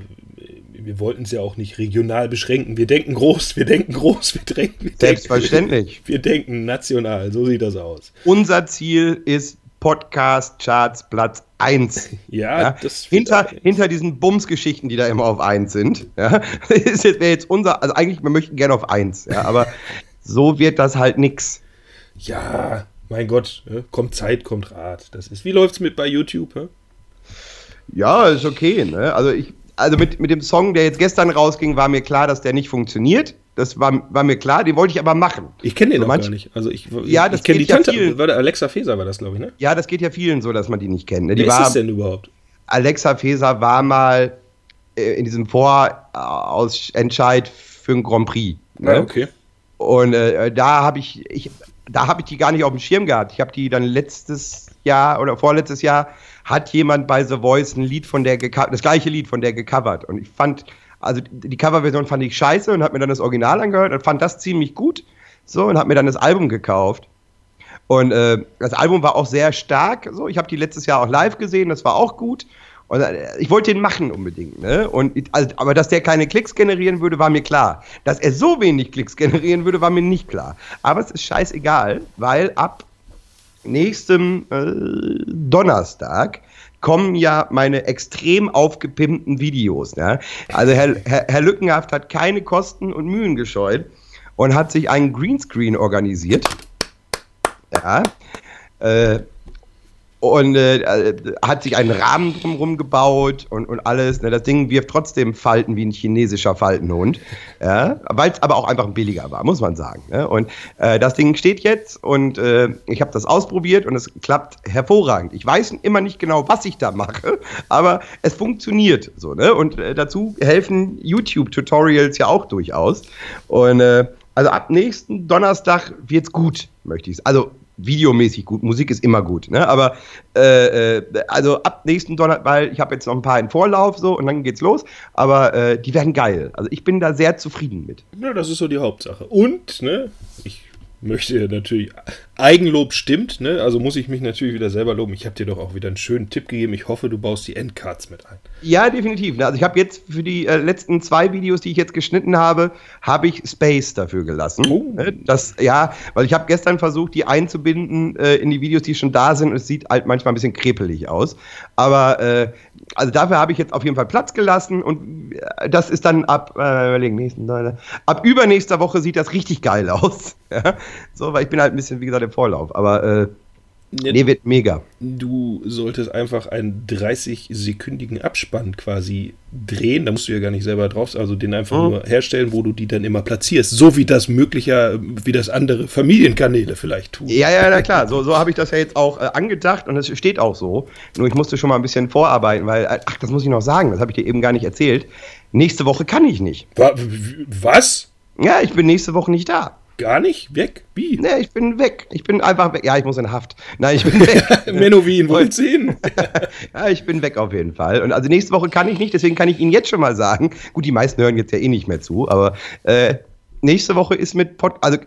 wir wollten es ja auch nicht regional beschränken. Wir denken groß, wir denken groß, wir denken. Wir Selbstverständlich. Wir denken national, so sieht das aus. Unser Ziel ist Podcast-Charts Platz 1. Ja, ja? das hinter, hinter diesen Bums-Geschichten, die da immer auf 1 sind. Ja, das wäre jetzt unser, also eigentlich, wir möchten gerne auf 1, ja, aber so wird das halt nix. Ja, mein Gott, kommt Zeit, kommt Rat. Das ist, wie läuft's mit bei YouTube? Hä? Ja, ist okay, ne? Also ich, also mit, mit dem Song, der jetzt gestern rausging, war mir klar, dass der nicht funktioniert. Das war, war mir klar, den wollte ich aber machen. Ich kenne den also noch gar nicht. Also ich, ja, das ich kenne die Tante. Ja war Alexa Feser war das, glaube ich, ne? Ja, das geht ja vielen so, dass man die nicht kennt. Ne? Die Wer war, ist das denn überhaupt? Alexa Feser war mal äh, in diesem Vorausentscheid für ein Grand Prix. Ne? Ah, okay. Und äh, da habe ich, ich, da habe ich die gar nicht auf dem Schirm gehabt. Ich habe die dann letztes Jahr oder vorletztes Jahr hat jemand bei The Voice ein Lied von der das gleiche Lied von der gecovert. Und ich fand, also die Coverversion fand ich scheiße und habe mir dann das Original angehört und fand das ziemlich gut. So, und habe mir dann das Album gekauft. Und äh, das Album war auch sehr stark. So, ich habe die letztes Jahr auch live gesehen, das war auch gut. Und äh, ich wollte den machen unbedingt. Ne? Und, also, aber dass der keine Klicks generieren würde, war mir klar. Dass er so wenig Klicks generieren würde, war mir nicht klar. Aber es ist scheißegal, weil ab nächstem äh, Donnerstag kommen ja meine extrem aufgepimpten Videos. Ne? Also Herr, Herr, Herr Lückenhaft hat keine Kosten und Mühen gescheut und hat sich einen Greenscreen organisiert. Ja. Äh, und äh, hat sich einen Rahmen drumherum gebaut und, und alles. Ne? Das Ding wirft trotzdem Falten wie ein chinesischer Faltenhund, ja? weil es aber auch einfach billiger war, muss man sagen. Ne? Und äh, das Ding steht jetzt und äh, ich habe das ausprobiert und es klappt hervorragend. Ich weiß immer nicht genau, was ich da mache, aber es funktioniert so. Ne? Und äh, dazu helfen YouTube-Tutorials ja auch durchaus. Und äh, also ab nächsten Donnerstag wird's gut, möchte ich. Also videomäßig gut. Musik ist immer gut, ne? Aber äh, äh, also ab nächsten Donnerstag, weil ich habe jetzt noch ein paar in Vorlauf so und dann geht's los. Aber äh, die werden geil. Also ich bin da sehr zufrieden mit. Ja, das ist so die Hauptsache. Und, ne, ich möchte natürlich, Eigenlob stimmt, ne? also muss ich mich natürlich wieder selber loben. Ich habe dir doch auch wieder einen schönen Tipp gegeben. Ich hoffe, du baust die Endcards mit ein. Ja, definitiv. Ne? Also ich habe jetzt für die äh, letzten zwei Videos, die ich jetzt geschnitten habe, habe ich Space dafür gelassen. Oh. Ne? Das, ja, weil ich habe gestern versucht, die einzubinden äh, in die Videos, die schon da sind. Und es sieht halt manchmal ein bisschen krepelig aus. Aber äh, also dafür habe ich jetzt auf jeden Fall Platz gelassen und äh, das ist dann ab, äh, überlegen, nächsten, ab übernächster Woche sieht das richtig geil aus. Ja? So, weil ich bin halt ein bisschen, wie gesagt, im Vorlauf. Aber äh, ja, nee, wird mega. Du solltest einfach einen 30-sekündigen Abspann quasi drehen. Da musst du ja gar nicht selber drauf, also den einfach mhm. nur herstellen, wo du die dann immer platzierst. So wie das möglicher, wie das andere Familienkanäle vielleicht tun. Ja, ja, na klar. So, so habe ich das ja jetzt auch äh, angedacht und es steht auch so. Nur ich musste schon mal ein bisschen vorarbeiten, weil, äh, ach, das muss ich noch sagen, das habe ich dir eben gar nicht erzählt. Nächste Woche kann ich nicht. Was? Ja, ich bin nächste Woche nicht da. Gar nicht? Weg? Wie? Nee, ich bin weg. Ich bin einfach weg. Ja, ich muss in Haft. Nein, ich bin weg. Menno, wie ihn wollt sehen? ja, ich bin weg auf jeden Fall. Und also nächste Woche kann ich nicht, deswegen kann ich Ihnen jetzt schon mal sagen. Gut, die meisten hören jetzt ja eh nicht mehr zu, aber äh, nächste Woche ist mit Pod, also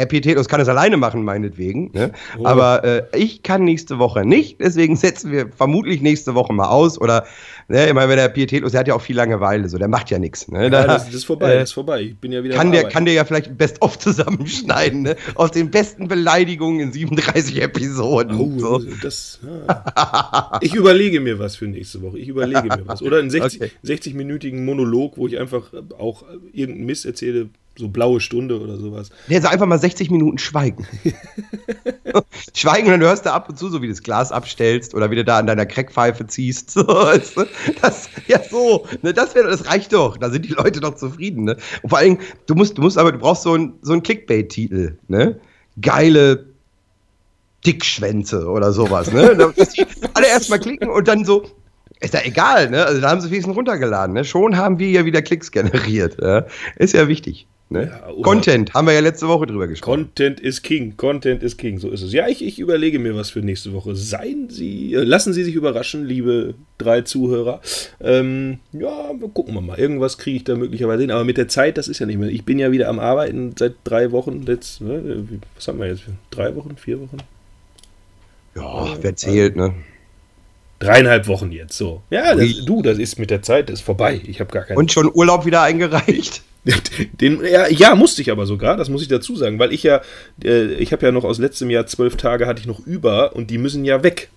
Epitetus kann es alleine machen, meinetwegen. Ne? Oh. Aber äh, ich kann nächste Woche nicht, deswegen setzen wir vermutlich nächste Woche mal aus. Oder, ne, ich meine, wenn der Pietätus, der hat ja auch viel Langeweile, so, der macht ja nichts. Ne? Ja, das, das, ist vorbei, äh, das ist vorbei. Ich bin ja wieder kann der, kann der ja vielleicht Best-of zusammenschneiden, ne? Aus den besten Beleidigungen in 37 Episoden. Oh, so. das, ja. Ich überlege mir was für nächste Woche. Ich überlege mir was. Oder einen 60, okay. 60-minütigen Monolog, wo ich einfach auch irgendeinen Mist erzähle, so blaue Stunde oder sowas. Nee, also einfach mal 60 Minuten schweigen. schweigen und dann hörst du ab und zu, so wie du das Glas abstellst oder wieder da an deiner Crackpfeife ziehst. So, das, ja, so, ne, das, wär, das reicht doch. Da sind die Leute doch zufrieden. Ne? Und vor allem, du musst, du musst aber, du brauchst so einen so Clickbait-Titel. Ne? Geile Dickschwänze oder sowas. Ne? Dass die alle erstmal klicken und dann so, ist ja egal, ne? Also da haben sie wenigstens runtergeladen, ne? Schon haben wir ja wieder Klicks generiert. Ja? Ist ja wichtig. Ne? Ja, Content, haben wir ja letzte Woche drüber gesprochen. Content ist King, Content ist King, so ist es. Ja, ich, ich überlege mir was für nächste Woche. Seien Sie, äh, lassen Sie sich überraschen, liebe drei Zuhörer. Ähm, ja, gucken wir mal. Irgendwas kriege ich da möglicherweise hin. Aber mit der Zeit, das ist ja nicht mehr. Ich bin ja wieder am Arbeiten seit drei Wochen. Jetzt, ne? Was haben wir jetzt? Drei Wochen, vier Wochen? Ja, wer zählt, ne? Dreieinhalb Wochen jetzt, so. Ja, das, du, das ist mit der Zeit, das ist vorbei. Ich habe gar keinen. Und schon Urlaub wieder eingereicht? Den, ja, ja, musste ich aber sogar, das muss ich dazu sagen, weil ich ja, äh, ich habe ja noch aus letztem Jahr zwölf Tage hatte ich noch über und die müssen ja weg.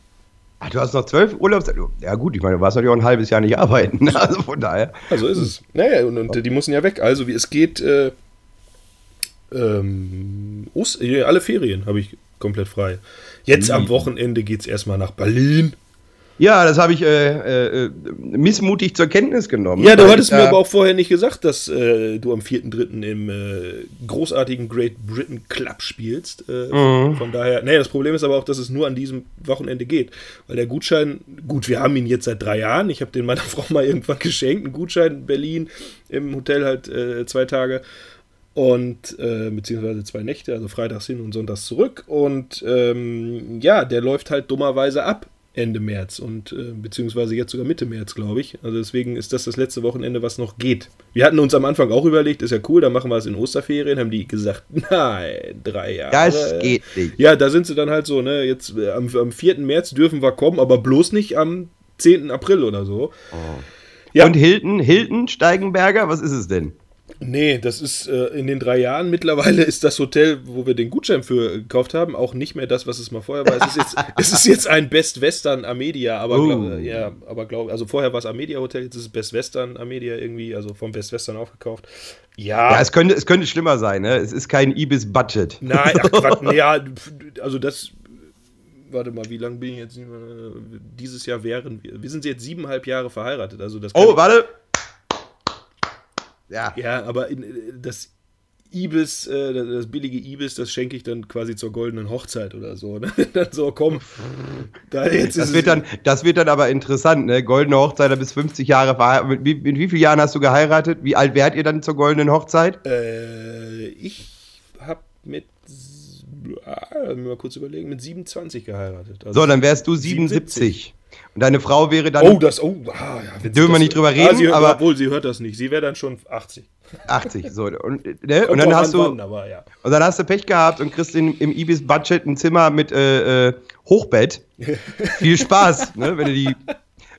Ach, du hast noch zwölf Urlaubstage? Ja gut, ich meine, du warst natürlich auch ein halbes Jahr nicht arbeiten, also von daher. Also ist es. Naja, und, und die müssen ja weg. Also wie es geht, äh, ähm, alle Ferien habe ich komplett frei. Jetzt am Wochenende geht es erstmal nach Berlin. Ja, das habe ich äh, äh, missmutig zur Kenntnis genommen. Ja, du hattest mir aber auch vorher nicht gesagt, dass äh, du am 4.3. im äh, großartigen Great Britain Club spielst. Äh, mhm. Von daher, nee, das Problem ist aber auch, dass es nur an diesem Wochenende geht. Weil der Gutschein, gut, wir haben ihn jetzt seit drei Jahren. Ich habe den meiner Frau mal irgendwann geschenkt. Einen Gutschein in Berlin im Hotel halt äh, zwei Tage und äh, beziehungsweise zwei Nächte, also freitags hin und sonntags zurück. Und ähm, ja, der läuft halt dummerweise ab Ende März und äh, beziehungsweise jetzt sogar Mitte März, glaube ich. Also deswegen ist das das letzte Wochenende, was noch geht. Wir hatten uns am Anfang auch überlegt, ist ja cool, dann machen wir es in Osterferien, haben die gesagt, nein, drei Jahre. Das geht nicht. Ja, da sind sie dann halt so, ne, jetzt äh, am, am 4. März dürfen wir kommen, aber bloß nicht am 10. April oder so. Oh. Ja. Und Hilton, Hilton, Steigenberger, was ist es denn? Nee, das ist äh, in den drei Jahren mittlerweile ist das Hotel, wo wir den Gutschein für gekauft haben, auch nicht mehr das, was es mal vorher war. Es ist jetzt, es ist jetzt ein Best Western Amedia, aber uh. glaub, ja, aber glaube also vorher war es Amedia Hotel, jetzt ist es Best Western Amedia irgendwie, also vom Best Western aufgekauft. Ja. Ja, es könnte, es könnte schlimmer sein, ne? Es ist kein Ibis Budget. Nein, ach, Quatsch, ja, also das warte mal, wie lange bin ich jetzt? Dieses Jahr wären wir. Wir sind jetzt siebeneinhalb Jahre verheiratet. Also das oh, warte! Ja. Ja, aber in, das Ibis, äh, das billige Ibis, das schenke ich dann quasi zur goldenen Hochzeit oder so. Ne? dann so, komm. Da jetzt das, wird dann, das wird dann aber interessant, ne? Goldene Hochzeit, bis 50 Jahre verheiratet. Mit, mit, mit, wie vielen Jahren hast du geheiratet? Wie alt wärt ihr dann zur goldenen Hochzeit? Äh, ich habe mit ah, mal kurz überlegen, mit 27 geheiratet. Also so, dann wärst du 77. 77. Und deine Frau wäre dann. Oh, das, oh, ah, ja. Dürfen wir nicht drüber reden, ah, hört, aber. Obwohl, sie hört das nicht. Sie wäre dann schon 80. 80, so. Und, ne? und dann hast du. Wann, aber, ja. Und dann hast du Pech gehabt und kriegst in, im Ibis-Budget ein Zimmer mit äh, äh Hochbett. Viel Spaß, ne? wenn du die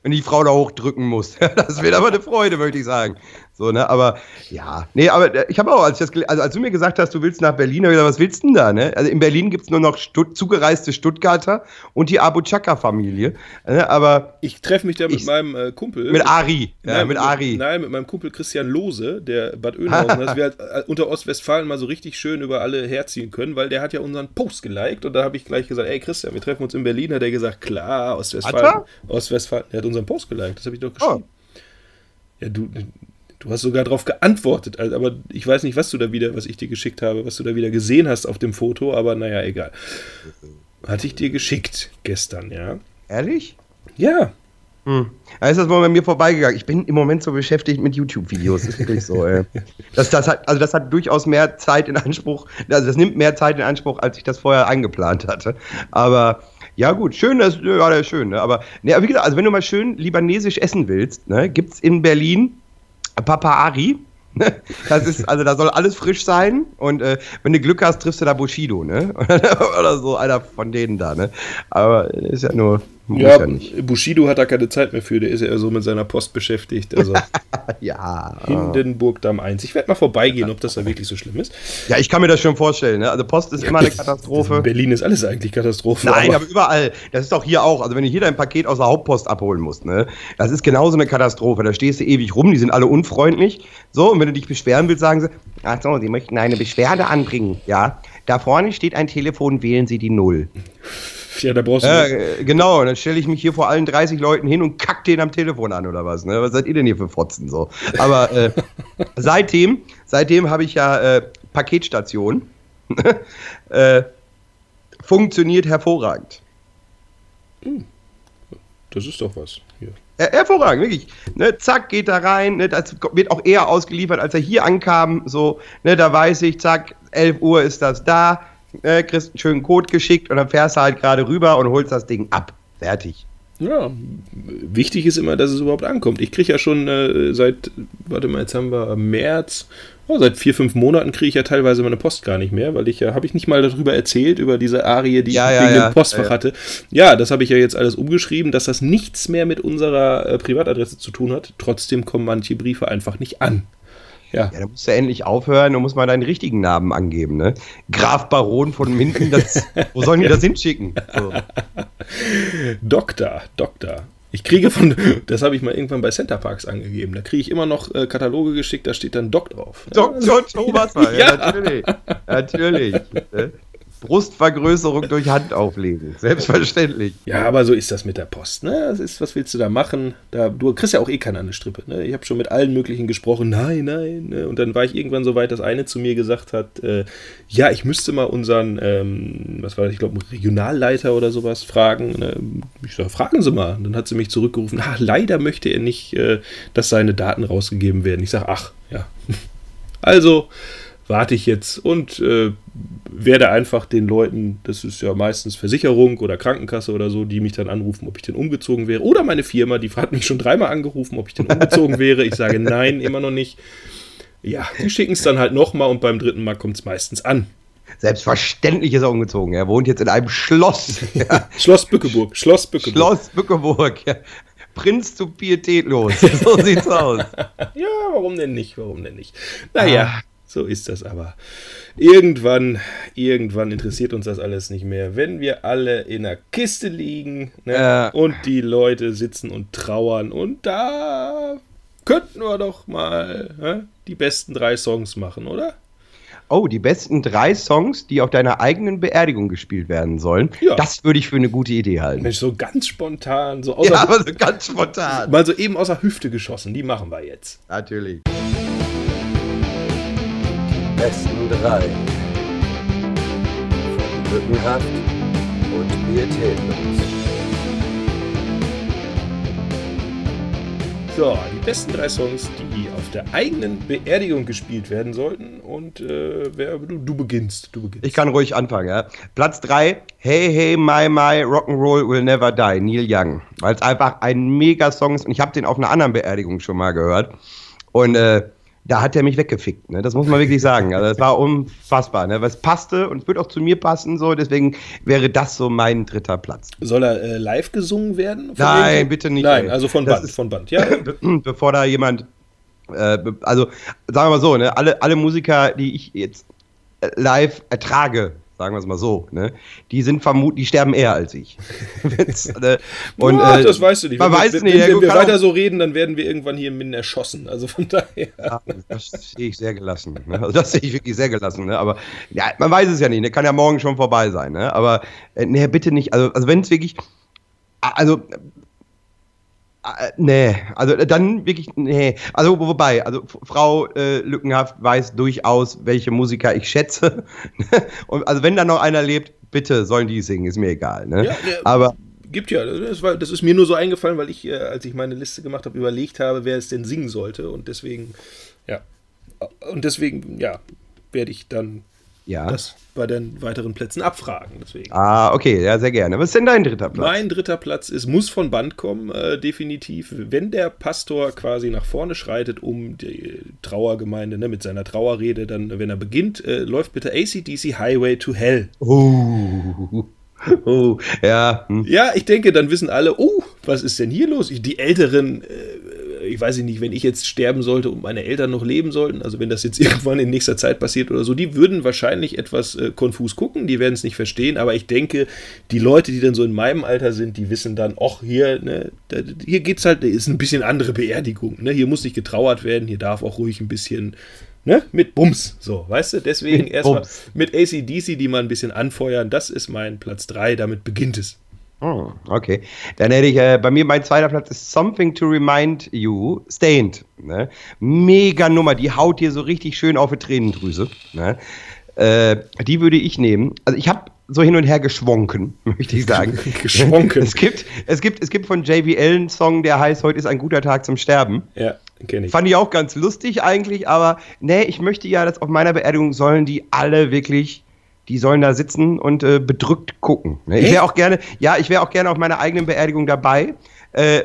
wenn die Frau da hochdrücken muss. das wird aber eine Freude, möchte ich sagen. So, ne, aber ja, nee, aber äh, ich habe auch, als, das, also als du mir gesagt hast, du willst nach Berlin, habe ich was willst du denn da, ne? Also in Berlin gibt es nur noch Stutt zugereiste Stuttgarter und die Abu Chaka-Familie. Ne? Aber. Ich treffe mich da mit ich, meinem äh, Kumpel. Mit Ari. Ja, nein, mit Ari. Nein, mit meinem Kumpel Christian Lose, der Bad Oeynhausen, dass wir halt äh, unter Ostwestfalen mal so richtig schön über alle herziehen können, weil der hat ja unseren Post geliked und da habe ich gleich gesagt, ey Christian, wir treffen uns in Berlin, hat er gesagt, klar, Ostwestfalen. Ostwestfalen, er hat unseren Post geliked, das habe ich doch geschrieben. Oh. Ja, du, Du hast sogar darauf geantwortet, aber ich weiß nicht, was du da wieder, was ich dir geschickt habe, was du da wieder gesehen hast auf dem Foto, aber naja, egal. Hatte ich dir geschickt gestern, ja. Ehrlich? Ja. Hm. Da ist das mal bei mir vorbeigegangen. Ich bin im Moment so beschäftigt mit YouTube-Videos. Ist wirklich so, ey. Das, das hat, also das hat durchaus mehr Zeit in Anspruch, also das nimmt mehr Zeit in Anspruch, als ich das vorher eingeplant hatte. Aber ja, gut, schön, das, ja, das ist schön. Ne? Aber, ne, wie gesagt, also wenn du mal schön libanesisch essen willst, ne, gibt es in Berlin Papa Ari. Das ist, also da soll alles frisch sein und äh, wenn du Glück hast, triffst du da Bushido, ne? Oder so einer von denen da, ne? Aber ist ja nur, ja, ja Bushido hat da keine Zeit mehr für, der ist ja so mit seiner Post beschäftigt. Also ja. Hindenburg Damm 1. Ich werde mal vorbeigehen, ob das da wirklich so schlimm ist. Ja, ich kann mir das schon vorstellen. Ne? Also Post ist immer eine Katastrophe. In Berlin ist alles eigentlich Katastrophe. Nein, aber, aber, überall. Das ist doch hier auch. Also wenn du hier dein Paket aus der Hauptpost abholen musst, ne? das ist genauso eine Katastrophe. Da stehst du ewig rum, die sind alle unfreundlich. So, und wenn du dich beschweren willst, sagen sie, ach so, sie möchten eine Beschwerde anbringen. Ja, da vorne steht ein Telefon, wählen Sie die Null. Ja, da brauchst du. Äh, genau, und dann stelle ich mich hier vor allen 30 Leuten hin und kack den am Telefon an oder was. Ne? Was seid ihr denn hier für Fotzen so? Aber äh, seitdem, seitdem habe ich ja äh, Paketstation. äh, funktioniert hervorragend. Hm. Das ist doch was hier. Hervorragend, wirklich. Ne, zack, geht da rein. Ne, das wird auch eher ausgeliefert, als er hier ankam. So, ne, da weiß ich, zack, 11 Uhr ist das da äh, kriegst einen schönen Code geschickt und dann fährst du halt gerade rüber und holst das Ding ab. Fertig. Ja, wichtig ist immer, dass es überhaupt ankommt. Ich kriege ja schon äh, seit, warte mal, jetzt haben wir März, oh, seit vier, fünf Monaten kriege ich ja teilweise meine Post gar nicht mehr, weil ich ja, habe ich nicht mal darüber erzählt, über diese Arie, die ja, ich ja, wegen ja, dem Postfach hatte. Ja, das habe ich ja jetzt alles umgeschrieben, dass das nichts mehr mit unserer äh, Privatadresse zu tun hat. Trotzdem kommen manche Briefe einfach nicht an. Ja. ja, da musst du endlich aufhören und muss mal deinen richtigen Namen angeben, ne? Graf Baron von Minden, das, wo sollen die das hinschicken? So. Doktor, Doktor. Ich kriege von, das habe ich mal irgendwann bei Center Parks angegeben, da kriege ich immer noch äh, Kataloge geschickt, da steht dann Doc drauf. Dr. Thomas, ja, ja, natürlich. Natürlich. Brustvergrößerung durch Hand auflegen. Selbstverständlich. Ja, aber so ist das mit der Post. Ne? Das ist, was willst du da machen? Da, du kriegst ja auch eh keine an Strippe. Ne? Ich habe schon mit allen möglichen gesprochen. Nein, nein. Ne? Und dann war ich irgendwann so weit, dass eine zu mir gesagt hat: äh, Ja, ich müsste mal unseren, ähm, was war das, ich glaube, Regionalleiter oder sowas fragen. Ne? Ich sage: Fragen Sie mal. Und dann hat sie mich zurückgerufen: Ach, leider möchte er nicht, äh, dass seine Daten rausgegeben werden. Ich sage: Ach, ja. Also warte ich jetzt und äh, werde einfach den Leuten, das ist ja meistens Versicherung oder Krankenkasse oder so, die mich dann anrufen, ob ich denn umgezogen wäre. Oder meine Firma, die hat mich schon dreimal angerufen, ob ich denn umgezogen wäre. Ich sage nein, immer noch nicht. Ja, die schicken es dann halt nochmal und beim dritten Mal kommt es meistens an. Selbstverständlich ist er umgezogen. Er wohnt jetzt in einem Schloss. Ja. Schloss Bückeburg. Schloss Bückeburg. Schloss Bückeburg. Ja. Prinz zu pietätlos. So sieht's aus. ja, warum denn nicht? Warum denn nicht? Naja, ah. So ist das aber. Irgendwann, irgendwann interessiert uns das alles nicht mehr. Wenn wir alle in der Kiste liegen ne, äh. und die Leute sitzen und trauern und da könnten wir doch mal ne, die besten drei Songs machen, oder? oh, die besten drei Songs, die auf deiner eigenen Beerdigung gespielt werden sollen. Ja. Das würde ich für eine gute Idee halten. Mensch, so ganz spontan, so außer, ja, aber so ganz spontan. Mal so eben außer Hüfte geschossen, die machen wir jetzt. Natürlich. Besten drei. Von Lückenhaft und Pietätlos. So, die besten drei Songs, die auf der eigenen Beerdigung gespielt werden sollten. Und äh, wer, du, du, beginnst, du beginnst. Ich kann ruhig anfangen, ja. Platz drei, Hey Hey My My Rock'n'Roll Will Never Die, Neil Young. Weil es einfach ein Mega-Song ist und ich habe den auf einer anderen Beerdigung schon mal gehört. Und äh, da hat er mich weggefickt. Ne? Das muss man wirklich sagen. Also es war unfassbar. Ne? Was passte und wird auch zu mir passen so. Deswegen wäre das so mein dritter Platz. Soll er äh, live gesungen werden? Nein, bitte nicht. Nein, also von Band, von Band. Ja. Bevor da jemand, äh, also sagen wir mal so, ne? alle, alle Musiker, die ich jetzt äh, live ertrage, sagen wir es mal so, ne? die sind vermutlich, die sterben eher als ich. Ne? und, ja, äh, das weißt du nicht. Man wenn, weiß wenn, nicht. Wenn, wenn wir weiter so reden, dann werden wir irgendwann hier in erschossen. Also von daher. Ja, das sehe ich sehr gelassen. Ne? Also das sehe ich wirklich sehr gelassen. Ne? Aber ja, man weiß es ja nicht. Ne? Kann ja morgen schon vorbei sein. Ne? Aber äh, nee, bitte nicht. Also, also wenn es wirklich. Also äh, nee, also äh, dann wirklich, nee. Also wobei, also Frau äh, Lückenhaft weiß durchaus, welche Musiker ich schätze. Und also wenn da noch einer lebt, bitte sollen die singen, ist mir egal. Ne? Ja, ja, Aber gibt ja, das, war, das ist mir nur so eingefallen, weil ich, äh, als ich meine Liste gemacht habe, überlegt habe, wer es denn singen sollte. Und deswegen, ja. Und deswegen, ja, werde ich dann ja. das bei den weiteren Plätzen abfragen. Deswegen. Ah, okay, ja, sehr gerne. Was ist denn dein dritter Platz? Mein dritter Platz ist, muss von Band kommen, äh, definitiv. Wenn der Pastor quasi nach vorne schreitet, um die Trauergemeinde ne, mit seiner Trauerrede, dann, wenn er beginnt, äh, läuft bitte ACDC Highway to Hell. Oh. Oh, ja. Hm. Ja, ich denke, dann wissen alle, oh, was ist denn hier los? Die Älteren äh, ich weiß nicht, wenn ich jetzt sterben sollte und meine Eltern noch leben sollten, also wenn das jetzt irgendwann in nächster Zeit passiert oder so, die würden wahrscheinlich etwas äh, konfus gucken, die werden es nicht verstehen, aber ich denke, die Leute, die dann so in meinem Alter sind, die wissen dann, ach, hier, ne, da, hier geht's halt, ist ein bisschen andere Beerdigung, ne, hier muss nicht getrauert werden, hier darf auch ruhig ein bisschen Ne? Mit Bums. So, weißt du? Deswegen erstmal mit ACDC, die mal ein bisschen anfeuern. Das ist mein Platz 3. Damit beginnt es. Oh, okay. Dann hätte ich, äh, bei mir mein zweiter Platz ist Something to Remind You, Stained. Ne? Mega Nummer, die haut dir so richtig schön auf die Tränendrüse. Ne? Äh, die würde ich nehmen. Also ich habe so hin und her geschwonken, möchte ich sagen. geschwonken. Es gibt, es, gibt, es gibt von JVL einen Song, der heißt Heute ist ein guter Tag zum Sterben. Ja, kenne ich. Fand ich auch ganz lustig eigentlich, aber nee, ich möchte ja, dass auf meiner Beerdigung sollen die alle wirklich die sollen da sitzen und äh, bedrückt gucken. Ne? Ich wäre auch gerne, ja, ich wäre auch gerne auf meiner eigenen Beerdigung dabei. Äh,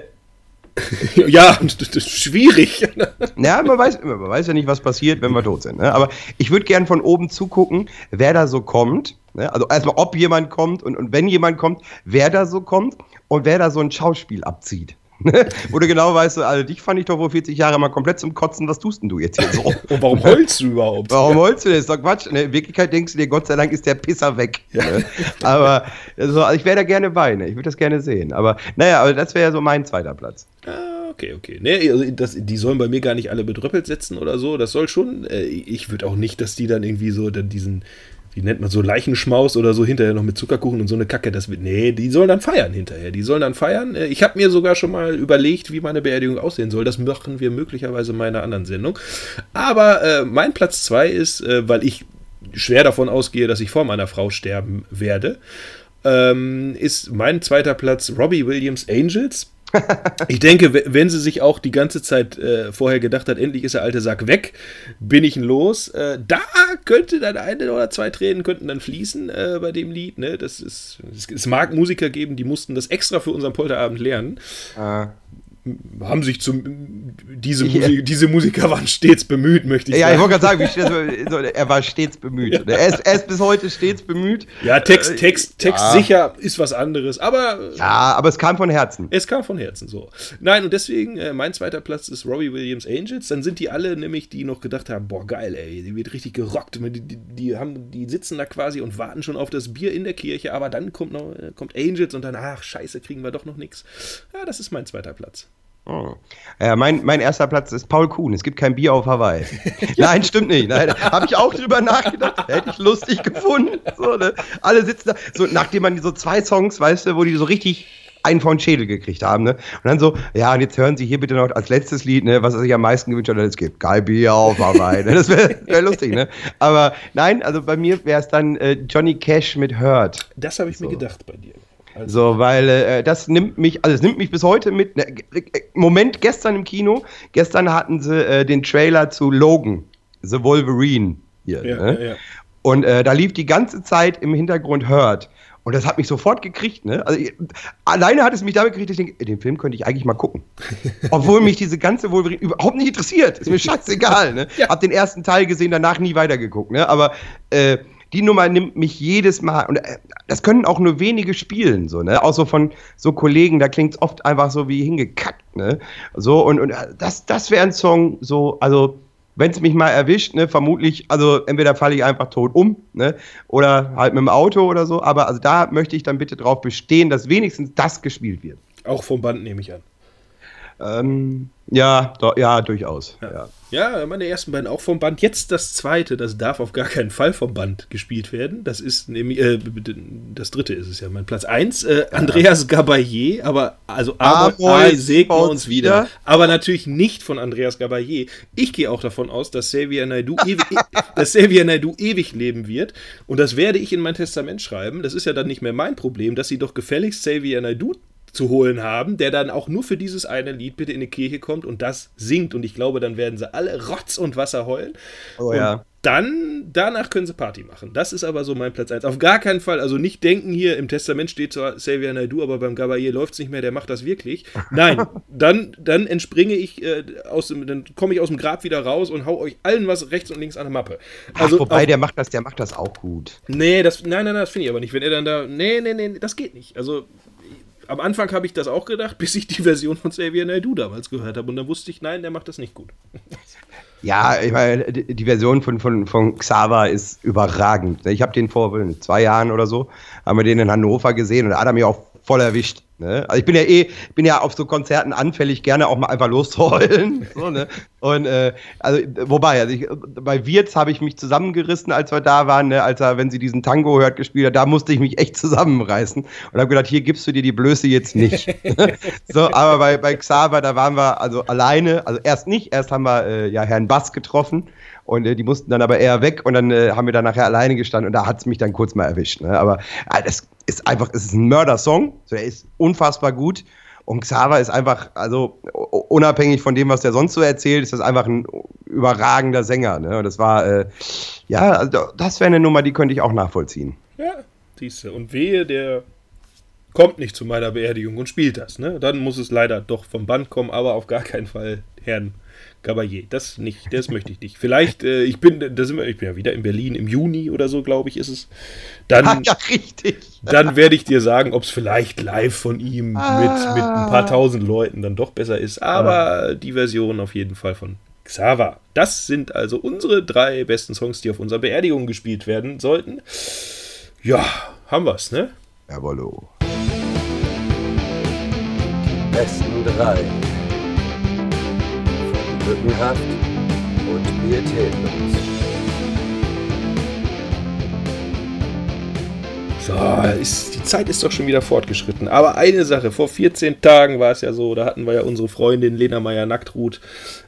ja, das ist schwierig. ja, man weiß, man weiß ja nicht, was passiert, wenn wir tot sind. Ne? Aber ich würde gerne von oben zugucken, wer da so kommt. Ne? Also erstmal, ob jemand kommt und, und wenn jemand kommt, wer da so kommt und wer da so ein Schauspiel abzieht. Wo du genau weißt, also dich fand ich doch vor 40 Jahren mal komplett zum Kotzen, was tust denn du jetzt hier so? Und warum heulst du überhaupt? Warum heulst du denn? Das ist doch Quatsch. In Wirklichkeit denkst du dir, Gott sei Dank ist der Pisser weg. Ja. Ne? Aber also, ich wäre da gerne bei, ne? ich würde das gerne sehen. Aber naja, aber das wäre ja so mein zweiter Platz. Ah, okay, okay. Nee, also das, die sollen bei mir gar nicht alle bedröppelt setzen oder so. Das soll schon. Äh, ich würde auch nicht, dass die dann irgendwie so dann diesen wie nennt man so Leichenschmaus oder so hinterher noch mit Zuckerkuchen und so eine Kacke. Das wird, nee, die sollen dann feiern hinterher. Die sollen dann feiern. Äh, ich habe mir sogar schon mal überlegt, wie meine Beerdigung aussehen soll. Das machen wir möglicherweise in meiner anderen Sendung. Aber äh, mein Platz 2 ist, äh, weil ich schwer davon ausgehe, dass ich vor meiner Frau sterben werde, ähm, ist mein zweiter Platz Robbie Williams Angels ich denke, wenn sie sich auch die ganze Zeit äh, vorher gedacht hat, endlich ist der alte Sack weg, bin ich los. Äh, da könnte dann eine oder zwei Tränen könnten dann fließen äh, bei dem Lied. Ne? Das ist, es, es, mag Musiker geben, die mussten das extra für unseren Polterabend lernen. Ah. Haben sich zum. Diese, ich, Musik, diese Musiker waren stets bemüht, möchte ich ja, sagen. Ja, ich wollte gerade sagen, er war stets bemüht. Ja. Er, ist, er, ist, bis heute stets bemüht. Ja, Text, Text, Text ja. sicher ist was anderes, aber. Ja, aber es kam von Herzen. Es kam von Herzen, so. Nein, und deswegen, äh, mein zweiter Platz ist Robbie Williams Angels. Dann sind die alle nämlich, die noch gedacht haben: boah, geil, ey, die wird richtig gerockt. Die, die, die, haben, die sitzen da quasi und warten schon auf das Bier in der Kirche, aber dann kommt noch äh, kommt Angels und dann, ach, scheiße, kriegen wir doch noch nichts. Ja, das ist mein zweiter Platz. Oh. Ja, mein, mein erster Platz ist Paul Kuhn. Es gibt kein Bier auf Hawaii. Nein, stimmt nicht. Nein, habe ich auch drüber nachgedacht. Hätte ich lustig gefunden. So, ne? Alle sitzen da. So, nachdem man so zwei Songs, weißt du, wo die so richtig einen von Schädel gekriegt haben, ne? Und dann so, ja, und jetzt hören Sie hier bitte noch als letztes Lied, ne, was er sich am meisten gewünscht hat, es gibt kein Bier auf Hawaii. Ne? Das wäre wär lustig, ne? Aber nein, also bei mir wäre es dann äh, Johnny Cash mit Hurt. Das habe ich so. mir gedacht bei dir. Also, weil äh, das nimmt mich, also es nimmt mich bis heute mit. Ne, Moment, gestern im Kino, gestern hatten sie äh, den Trailer zu Logan, The Wolverine hier. Ja, ne? ja, ja. Und äh, da lief die ganze Zeit im Hintergrund Hurt. Und das hat mich sofort gekriegt. Ne? Also, alleine hat es mich damit gekriegt, dass ich denke, den Film könnte ich eigentlich mal gucken. Obwohl mich diese ganze Wolverine überhaupt nicht interessiert. Ist mir scheißegal. Ne? Hab den ersten Teil gesehen, danach nie weitergeguckt. Ne? Aber äh, die Nummer nimmt mich jedes Mal, und äh, das können auch nur wenige spielen, so, ne? Auch so von so Kollegen, da klingt es oft einfach so wie hingekackt, ne? So, und, und äh, das, das wäre ein Song, so, also, wenn es mich mal erwischt, ne, vermutlich, also entweder falle ich einfach tot um, ne, oder halt mit dem Auto oder so, aber also da möchte ich dann bitte drauf bestehen, dass wenigstens das gespielt wird. Auch vom Band nehme ich an. Ähm, ja, do, ja, durchaus. Ja. ja. meine ersten beiden auch vom Band. Jetzt das zweite, das darf auf gar keinen Fall vom Band gespielt werden. Das ist nämlich, äh, das dritte ist es ja, mein Platz 1. Äh, Andreas Gabayé, aber, also, aber segnen uns wieder. Aber natürlich nicht von Andreas Gabayé. Ich gehe auch davon aus, dass Xavier Naidoo ewig, dass Xavier Naidoo ewig leben wird. Und das werde ich in mein Testament schreiben. Das ist ja dann nicht mehr mein Problem, dass sie doch gefälligst Xavier Naidoo zu holen haben, der dann auch nur für dieses eine Lied bitte in die Kirche kommt und das singt. Und ich glaube, dann werden sie alle Rotz und Wasser heulen. Oh ja. Und dann, danach können sie Party machen. Das ist aber so mein Platz 1. Auf gar keinen Fall, also nicht denken hier, im Testament steht zwar Xavier Naidoo, aber beim Gabayé läuft es nicht mehr, der macht das wirklich. Nein, dann, dann entspringe ich äh, aus dem, dann komme ich aus dem Grab wieder raus und hau euch allen was rechts und links an der Mappe. Also, Ach, wobei, auch, der macht das, der macht das auch gut. Nee, das, nein, nein, nein, das finde ich aber nicht. Wenn er dann da, nee, nee, nee, das geht nicht. Also am Anfang habe ich das auch gedacht, bis ich die Version von Xavier Naidoo damals gehört habe. Und dann wusste ich, nein, der macht das nicht gut. Ja, ich meine, die Version von, von, von Xaver ist überragend. Ich habe den vor zwei Jahren oder so, haben wir den in Hannover gesehen und da hat er mich auch voll erwischt. Ne? Also ich bin ja eh, bin ja auf so Konzerten anfällig, gerne auch mal einfach loszuheulen. so, ne? Und äh, also, wobei, also ich, bei Wirtz habe ich mich zusammengerissen, als wir da waren, ne? als er, wenn sie diesen Tango hört, gespielt hat, da musste ich mich echt zusammenreißen und habe gedacht, hier gibst du dir die Blöße jetzt nicht. so, aber bei, bei Xaver, da waren wir also alleine, also erst nicht, erst haben wir äh, ja Herrn Bass getroffen und äh, die mussten dann aber eher weg und dann äh, haben wir dann nachher alleine gestanden und da hat es mich dann kurz mal erwischt. Ne? Aber äh, das ist einfach, es ist ein Mörder-Song, so, er ist unfassbar gut. Und Xaver ist einfach, also unabhängig von dem, was der sonst so erzählt, ist das einfach ein überragender Sänger. Ne? Das war, äh, ja, also das wäre eine Nummer, die könnte ich auch nachvollziehen. Ja, siehst du. Und wehe, der kommt nicht zu meiner Beerdigung und spielt das. Ne? Dann muss es leider doch vom Band kommen, aber auf gar keinen Fall Herrn Gabayé. Das nicht, das möchte ich nicht. Vielleicht, äh, ich bin, da sind wir, ich bin ja wieder in Berlin im Juni oder so, glaube ich, ist es. Dann, ah, ja, richtig. Dann werde ich dir sagen, ob es vielleicht live von ihm ah. mit, mit ein paar tausend Leuten dann doch besser ist. Aber ah. die Version auf jeden Fall von Xava. Das sind also unsere drei besten Songs, die auf unserer Beerdigung gespielt werden sollten. Ja, haben wir's, ne? Jawollo. Die besten drei. Lückenhaft und pietätlos. So, ist, die Zeit ist doch schon wieder fortgeschritten. Aber eine Sache, vor 14 Tagen war es ja so, da hatten wir ja unsere Freundin Lena Meyer-Nacktrut,